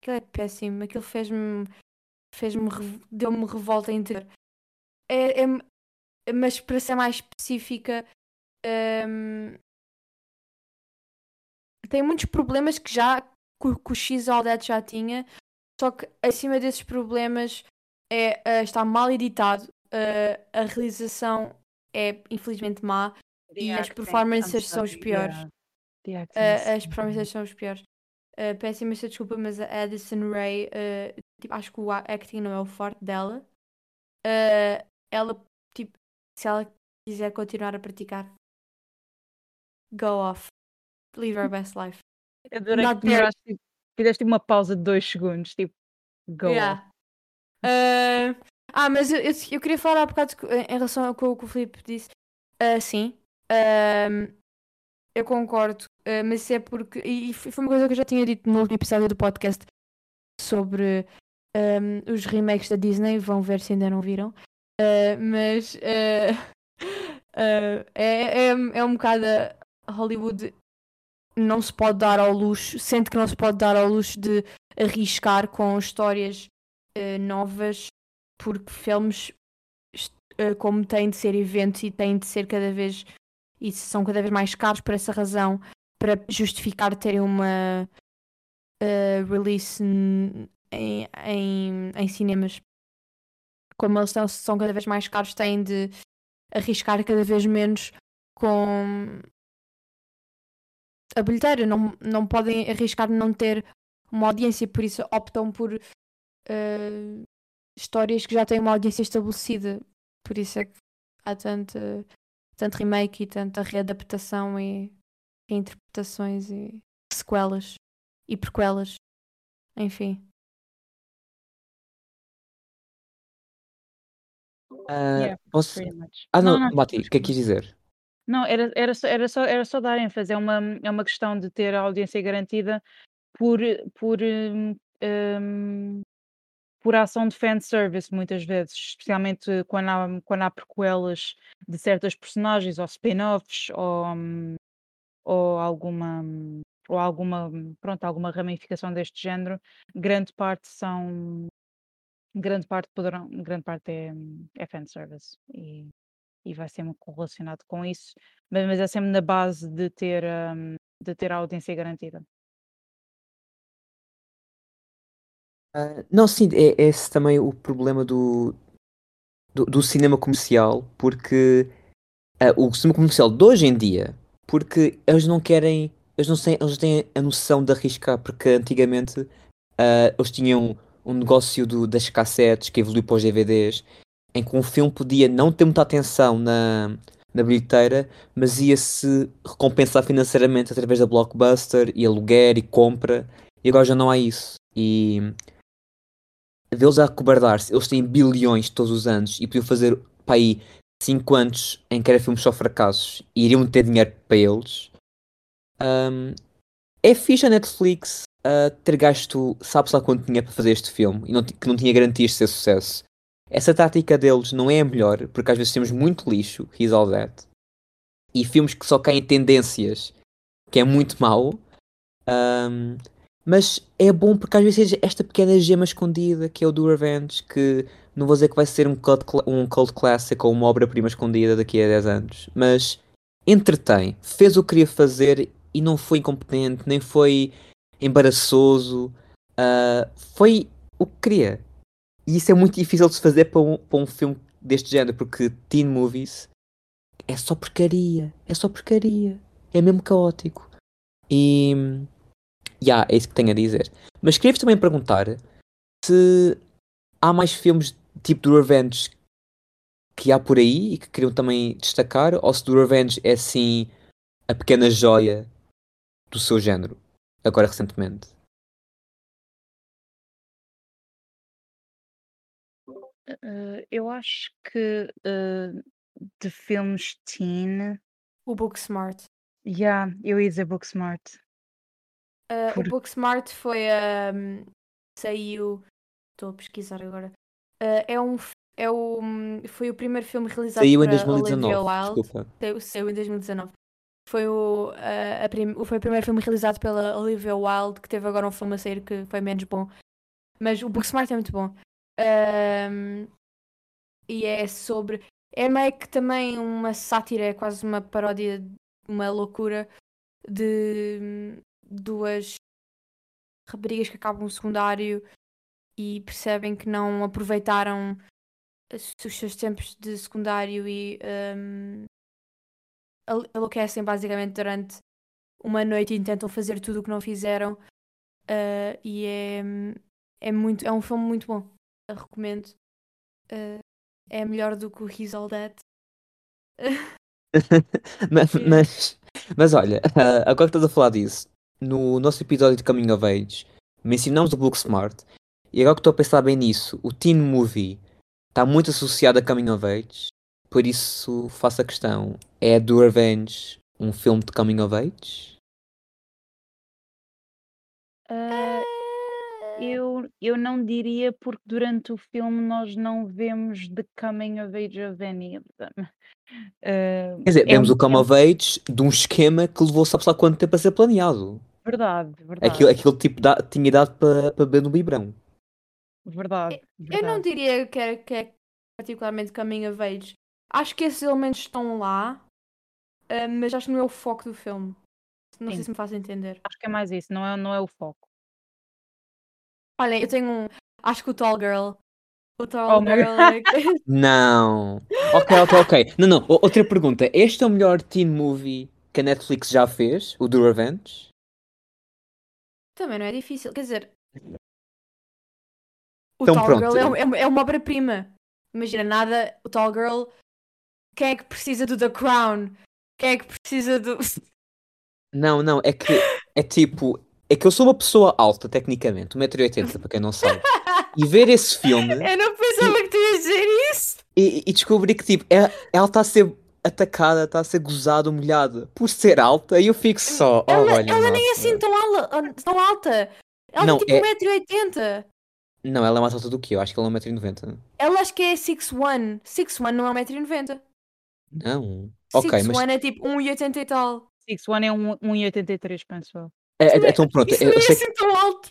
Aquilo é péssimo. Aquilo fez-me. fez-me. deu-me revolta inteira. É, é- mas para ser mais específica, ahm, tem muitos problemas que já. que, o- X That já tinha. Só que acima desses problemas é, ah, está mal editado, ah, a realização é infelizmente má The e as performances I'm são os piores. yeah. Ah, as performances são os piores. Ah, peço imensa desculpa, mas a Addison ah, tipo, acho que o acting não é o forte dela. Ah, ela, tipo, se ela quiser continuar a praticar, go off. Live her best life. Adorei Not que there. tipo, fizeste uma pausa de dois segundos, tipo, go off. Yeah. Ah, mas eu, eu, eu queria falar há bocado em relação ao que o que o Filipe disse. Ah, sim, ahm, eu concordo, ah, mas isso é porque. E foi uma coisa que eu já tinha dito no último episódio do podcast sobre ahm, os remakes da Disney. Vão ver se ainda não viram. Mas (laughs) ah, é, é, é um bocado. a Hollywood não se pode dar ao luxo, sente que não se pode dar ao luxo de arriscar com histórias ah, novas porque filmes eh, como têm de ser eventos e têm de ser cada vez e são cada vez mais caros por essa razão para justificar terem uma eh, release em, em, em cinemas. Como eles são, são cada vez mais caros têm de arriscar cada vez menos com a bilheteira não, não podem arriscar não ter uma audiência por isso optam por eh, histórias que já têm uma audiência estabelecida. Por isso é que há tanto, tanto remake e tanta readaptação e reinterpretações e sequelas e prequelas. Enfim. Ah, Yeah, posso-. Ah, não, Não, não, Mati, o que é que quis dizer? Não, era, era, só, era, só, era só dar ênfase. É uma, é uma questão de ter a audiência garantida por, por, hum, hum, por ação de fanservice, muitas vezes, especialmente quando há, quando há prequelas de certas personagens, ou spin-offs, ou, hum, ou alguma. Ou alguma, pronto, alguma ramificação deste género, grande parte são, grande parte poderão, grande parte é, é fanservice e, e vai ser muito relacionado com isso, mas, mas é sempre na base de ter, hum, de ter a audiência garantida. Ah, não, sim, é é esse também o problema do, do, do cinema comercial, porque ah, o cinema comercial de hoje em dia, porque eles não querem, eles não têm, eles têm a noção de arriscar, porque antigamente ah, eles tinham um negócio do, das cassetes que evoluiu para os DVDs, em que um filme podia não ter muita atenção na, na bilheteira, mas ia-se recompensar financeiramente através da Blockbuster e aluguer e compra, e agora já não há isso. E deles a acobardar-se, eles têm bilhões todos os anos e podiam fazer para aí 5 anos em que era filmes só fracassos e iriam ter dinheiro para eles. Ahm, é fixe a Netflix ah, ter gasto, sabe-se lá quanto dinheiro para fazer este filme e não, que não tinha garantias de ser sucesso. Essa tática deles não é a melhor, porque às vezes temos muito lixo, He's All That, e filmes que só caem em tendências, que é muito mau. Ahm, mas é bom porque às vezes esta pequena gema escondida que é o do Revenge, que não vou dizer que vai ser um cult, um cult classic ou uma obra-prima escondida daqui a 10 anos, mas entretém, fez o que queria fazer e não foi incompetente, nem foi embaraçoso, ah, foi o que queria. E isso é muito difícil de se fazer para um, para um filme deste género, porque teen movies é só porcaria, é só porcaria, é mesmo caótico. E. Yeah, é isso que tenho a dizer. Mas queria-vos também perguntar se há mais filmes tipo do Revenge que há por aí e que queriam também destacar, ou se do Revenge é assim a pequena joia do seu género, agora recentemente. Eh, eu acho que eh, de filmes teen, O Booksmart. yeah, eu ia dizer Booksmart. Uh, Por- O Booksmart foi. um, saiu. Estou a pesquisar agora. É um. f- É o, foi o primeiro filme realizado Saiu em por Olivia 2019, Wilde. desculpa. Saiu, saiu em 2019. Foi o, uh, a prim- foi o primeiro filme realizado pela Olivia Wilde, que teve agora um filme a sair que foi menos bom. Mas o Booksmart é muito bom. Um, e é sobre. É meio que também uma sátira, é quase uma paródia, uma loucura de hum, duas raparigas que acabam o secundário e percebem que não aproveitaram os seus tempos de secundário e hum, enlouquecem basicamente durante uma noite e tentam fazer tudo o que não fizeram. Ah, e é, é, muito, é um filme muito bom. Recomendo. Ah, é melhor do que o He's All That. (laughs) mas, mas, mas olha, ah, agora que estás a falar disso, no nosso episódio de Coming of Age, mencionamos o Booksmart, e agora que estou a pensar bem nisso, o teen movie está muito associado a Coming of Age, por isso faço a questão: é do Revenge um filme de Coming of Age? Ah, eu, eu não diria porque durante o filme nós não vemos the coming of age of any of them. (laughs) Ah, Quer dizer, é vemos um o filme- of Age de um esquema que levou sabe lá quanto tempo a ser planeado. Verdade, verdade, Aquilo, aquilo tipo dá- tinha idade para para beber no biberão. verdade, Eu não verdade. diria que é, que é particularmente coming of age. Acho que esses elementos estão lá, ah, mas acho que não é o foco do filme. Não sei Sim. se me faz entender. Acho que é mais isso, não é, não é o foco. Olhem, eu tenho um. Acho que o Tall Girl. O Tall Oh Girl é. (laughs) Não. Ok, ok, ok. Não, não. o- Outra pergunta. Este é o melhor teen movie que a Netflix já fez? O do Revenge? Também não é difícil. Quer dizer. O Então Tall pronto. Girl é, é uma- é uma obra-prima. Imagina, nada. O Tall Girl. Quem é que precisa do The Crown? Quem é que precisa do. Não, não. É que é tipo. É que eu sou uma pessoa alta, tecnicamente. 1,80m, para quem não sabe. E ver esse filme (laughs) Eu não pensava que tu ias dizer isso! e, e descobrir que tipo, é- ela está a ser atacada, está a ser gozada, humilhada por ser alta e eu fico só. Oh, ela olha, ela nem é assim tão, ala- tão alta. Ela Não, tem é- tipo 1,80m. Não, ela é mais alta do que eu. Acho que ela é 1,90m. Ela acho que é 6'1". 6'1 não é 1,90m. Não. Ok, mas 6'1 é tipo 1,80 e tal. Six One é um, 1,83, penso eu. É, é- Isso então pronto. Isso Eu, eu é sei que assim tão alto.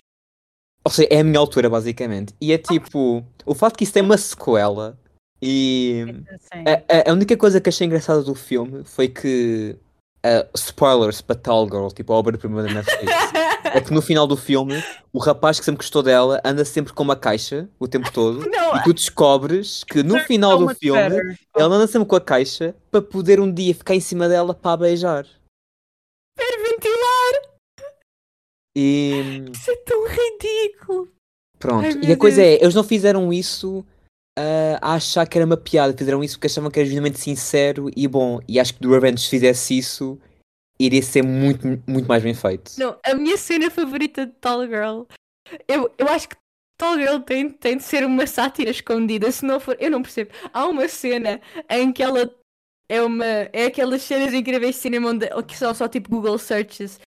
Ou seja, é a minha altura, basicamente. E é tipo, o facto que isso tem uma sequela e a, a- única coisa que achei engraçada do filme foi que uh, spoilers para Tall Girl, tipo a obra-prima da Netflix, (laughs) é que no final do filme o rapaz que sempre gostou dela anda sempre com uma caixa o tempo todo (laughs) Não, e tu descobres que no final So do filme better. ele anda sempre com a caixa para poder um dia ficar em cima dela para a beijar. E Isso é tão ridículo. Pronto, Ai, e a coisa Deus. é, eles não fizeram isso ah, a achar que era uma piada, fizeram isso porque achavam que era genuinamente sincero e bom. E acho que do Revenge se fizesse isso, iria ser muito, muito mais bem feito. Não, a minha cena favorita de Tall Girl. Eu, eu acho que Tall Girl tem, tem de ser uma sátira escondida. Se não for, eu não percebo. Há uma cena em que ela é uma. É aquelas cenas incríveis de cinema onde, que são só tipo Google searches.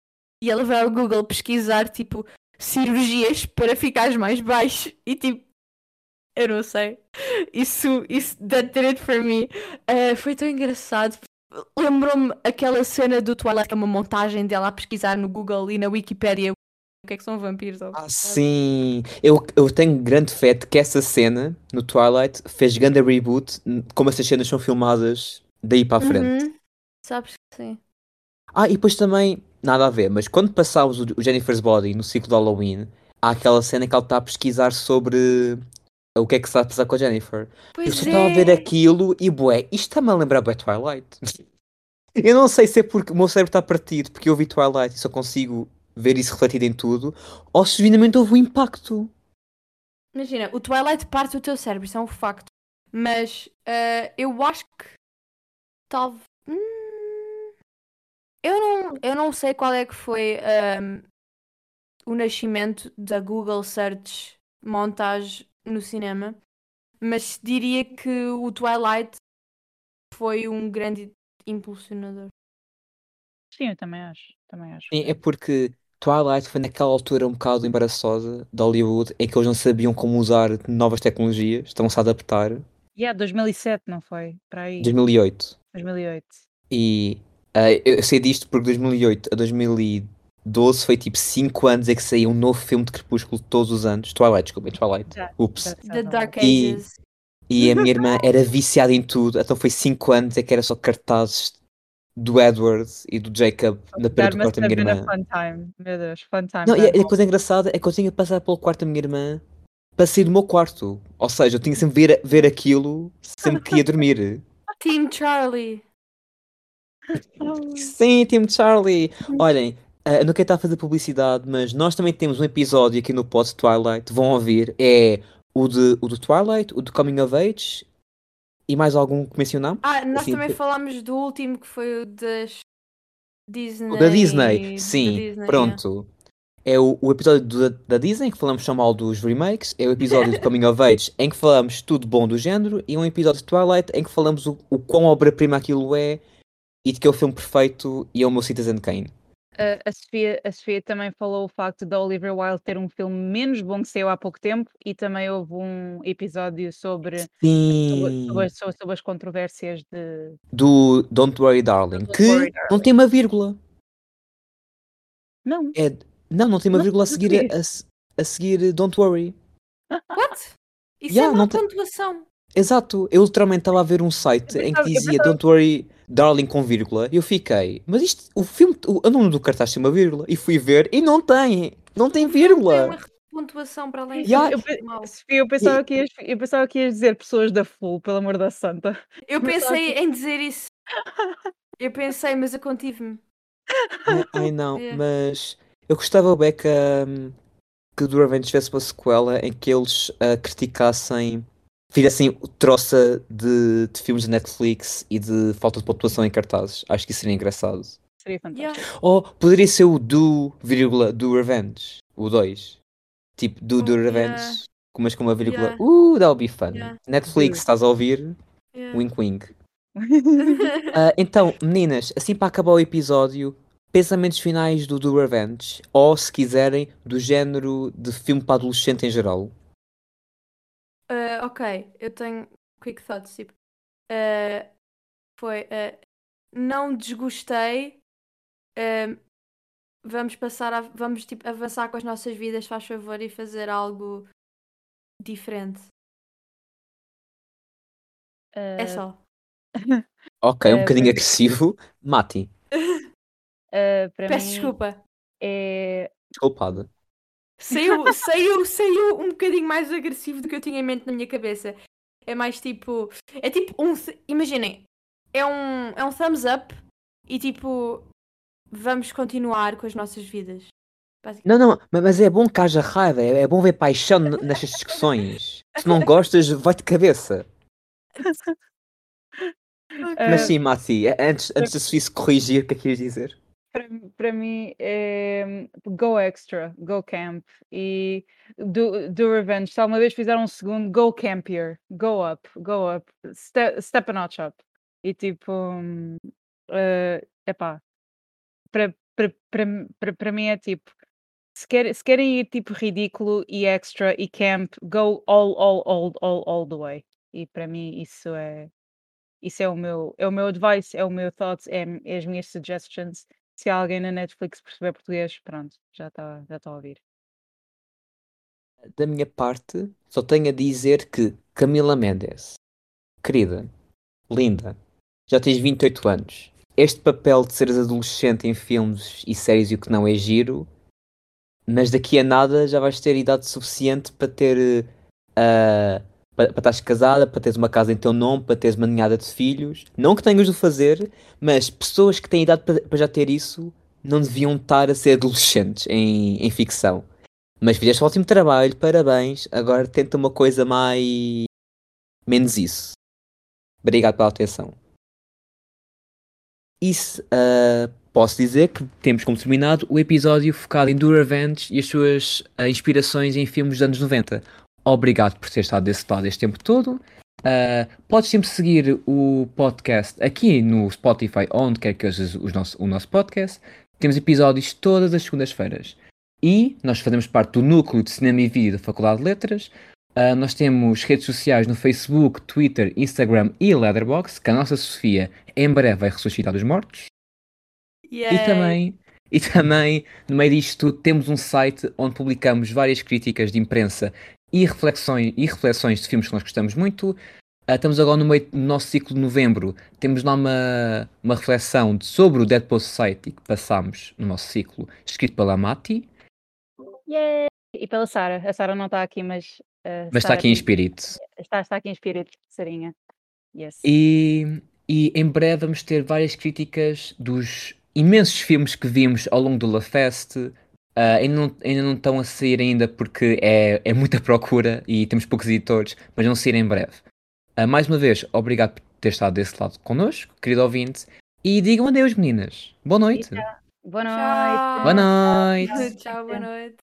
E ela vai ao Google pesquisar tipo cirurgias para ficares mais baixo. E tipo. Eu não sei. Isso, isso that did it for me. Eh, foi tão engraçado. Lembrou-me aquela cena do Twilight, que é uma montagem dela a pesquisar no Google e na Wikipédia o que é que são vampiros. ou- Ah, sim! Eu, eu tenho grande fé de que essa cena, no Twilight, fez grande reboot, como essas cenas são filmadas daí para a frente. Uhum. Sabes que sim. Ah, e depois também, nada a ver, mas quando passámos o, o Jennifer's Body no ciclo de Halloween, há aquela cena que ela está a pesquisar sobre o que é que se está a passar com a Jennifer. Eu Pois só estava a ver é. aquilo e bué, isto está-me a lembrar bué Twilight. (laughs) Eu não sei se é porque o meu cérebro está partido porque eu vi Twilight e só consigo ver isso refletido em tudo, ou se genuinamente houve um impacto. Imagina, o Twilight parte do teu cérebro, isso é um facto. Mas eh, eu acho que talvez. Eu, não, eu não sei qual é que foi ehm, o nascimento da Google Search montagem no cinema, mas diria que o Twilight foi um grande impulsionador. Sim, eu também acho. Também acho. Sim, é porque Twilight foi naquela altura um bocado embaraçosa de Hollywood em que eles não sabiam como usar novas tecnologias, estão-se a adaptar. Yeah, 2007, não foi? Para aí. 2008. 2008. E ah, eu sei disto porque 2008 a 2012 foi tipo 5 anos em que saía um novo filme de Crepúsculo todos os anos. Twilight, desculpem, Twilight. Já- Ups. The Dark E- Ages. E a minha irmã era viciada em tudo, então foi 5 anos em que era só cartazes do Edward e do Jacob na That parede do must quarto da have minha irmã. fun time. Meu Deus, fun time. Não, e a, a coisa engraçada é que eu tinha de passar pelo quarto da minha irmã para sair do meu quarto. Ou seja, eu tinha sempre ver, ver aquilo sempre que ia dormir. Team Charlie. (laughs) Sim, Team Charlie! Olhem, ah, eu não quero estar a fazer publicidade, mas nós também temos um episódio aqui no Pod Twilight, vão ouvir, é o de, o de Twilight, o de Coming of Age e mais algum que mencionamos? Ah, nós Assim, também pe- falámos do último que foi o das Disney. O da Disney, da sim, Disney, pronto. É o, o episódio do- da Disney, em que falamos só mal dos remakes. É o episódio do (laughs) Coming of Age, em que falamos tudo bom do género. E um episódio de Twilight, em que falamos o, o quão obra-prima aquilo é e de que é o filme perfeito e é o meu Citizen Kane. A, a Sofia, a Sofia também falou o facto da Olivia Wilde ter um filme menos bom que saiu há pouco tempo e também houve um episódio sobre, sobre, sobre as- sobre- sobre as controvérsias de. Do Don't Worry Darling, Don't que Worry, não Darling. tem uma vírgula. Não, É, não, não tem uma Não, vírgula a não seguir, tem. a, a seguir Don't Worry. (laughs) What? Isso Yeah, é não uma tem- pontuação. Exato, eu literalmente estava a ver um site Eu em que dizia pensava- Don't Worry Darling com vírgula. E eu fiquei, mas isto, o filme, o, o nome do cartaz tem uma vírgula. E fui ver e não tem, não tem Tem vírgula. uma pontuação para além Yeah. eu, Mal. Sofia, eu pensava, que ias, eu pensava que ias dizer pessoas da Full, pelo amor da santa. Eu pensei em dizer isso. Eu pensei, mas eu contive-me. Ai, não, Yeah. mas eu gostava bem que, hum, que do Revenge tivesse uma sequela em que eles ah, criticassem, fizessem o troça de, de filmes de Netflix e de falta de pontuação em cartazes. Acho que isso seria engraçado. Seria fantástico. Yeah. Ou poderia ser o do, vírgula, do Revenge, o 2. Tipo, do, do Oh, Revenge, yeah. com- mas com uma vírgula. Yeah. Uh, that'll be fun. Yeah. Netflix, Do. estás a ouvir? Yeah. Wink wink. (laughs) Ah, então, meninas, assim para acabar o episódio, pensamentos finais do Do Revenge, ou se quiserem, do género de filme para adolescente em geral. Uh, ok, eu tenho quick thoughts. Tipo, uh, foi. uh, não desgostei. vamos passar a. Vamos tipo, avançar com as nossas vidas, faz favor, e fazer algo diferente. É só. (laughs) Ok, um bocadinho para- agressivo. Mati, (laughs) para Peço mim desculpa. é. desculpada. Saiu, saiu, saiu um bocadinho mais agressivo do que eu tinha em mente na minha cabeça. É mais tipo. É tipo um. Imaginem, é um, é um thumbs up e tipo. Vamos continuar com as nossas vidas. Não, não, ma- mas é bom que haja raiva, é, é bom ver paixão nestas discussões. Se não gostas, vai de cabeça. (laughs) Mas sim, Mati, antes, antes de se corrigir, o que é que ias dizer? Para, para mim é go extra, go camp e do, do revenge. Se alguma vez fizeram um segundo, go campier, go up, go up, step, step a notch up. E tipo, eh, epá, para, para, para, para, para mim é tipo, se, quer, se querem ir tipo ridículo e extra e camp, go all, all, all, all, all the way. E para mim isso é, isso é o meu, é o meu advice, é o meu thoughts, é, é as minhas suggestions. Se alguém na Netflix perceber português, pronto, já está já tá a ouvir. Da minha parte, só tenho a dizer que Camila Mendes, querida, linda, já tens 28 anos. Este papel de seres adolescente em filmes e séries e o que não é giro, mas daqui a nada já vais ter idade suficiente para ter. ah, para, para estares casada, para teres uma casa em teu nome, para teres uma ninhada de filhos. Não que tenhas de fazer, mas pessoas que têm idade para, já ter isso não deviam estar a ser adolescentes em, em ficção. Mas fizeste um ótimo trabalho, parabéns. Agora tenta uma coisa mais. menos isso. Obrigado pela atenção. Isso, ah, posso dizer que temos como terminado o episódio focado em Do Revenge e as suas ah, inspirações em filmes dos anos 90. Obrigado por ter estado desse lado este tempo todo. Ah, podes sempre seguir o podcast aqui no Spotify, onde quer que nosso, o nosso podcast. Temos episódios todas as segundas-feiras. E nós fazemos parte do núcleo de cinema e vídeo da Faculdade de Letras. Ah, nós temos redes sociais no Facebook, Twitter, Instagram e Letterboxd, que a nossa Sofia em breve vai ressuscitar dos mortos. E Yay. também, e também, no meio disto tudo, temos um site onde publicamos várias críticas de imprensa e reflexões, e reflexões de filmes que nós gostamos muito. Ah, estamos agora no meio do nosso ciclo de novembro. Temos lá uma, uma reflexão de- sobre o Deadpool Society que passámos no nosso ciclo, escrito pela Mati, Yay! E pela Sara. A Sara não está aqui, mas. uh, mas está Sara aqui em espírito. Está, está aqui em espírito, Sarinha. Yes. E, e em breve vamos ter várias críticas dos imensos filmes que vimos ao longo do La Fest. Ah, ainda, não, ainda não estão a sair ainda porque é, é muita procura e temos poucos editores, mas vão sair em breve. Ah, mais uma vez, obrigado por ter estado desse lado connosco, querido ouvinte. E digam adeus, meninas. Boa noite. Boa Tchau. noite. Boa noite! Tchau, boa noite.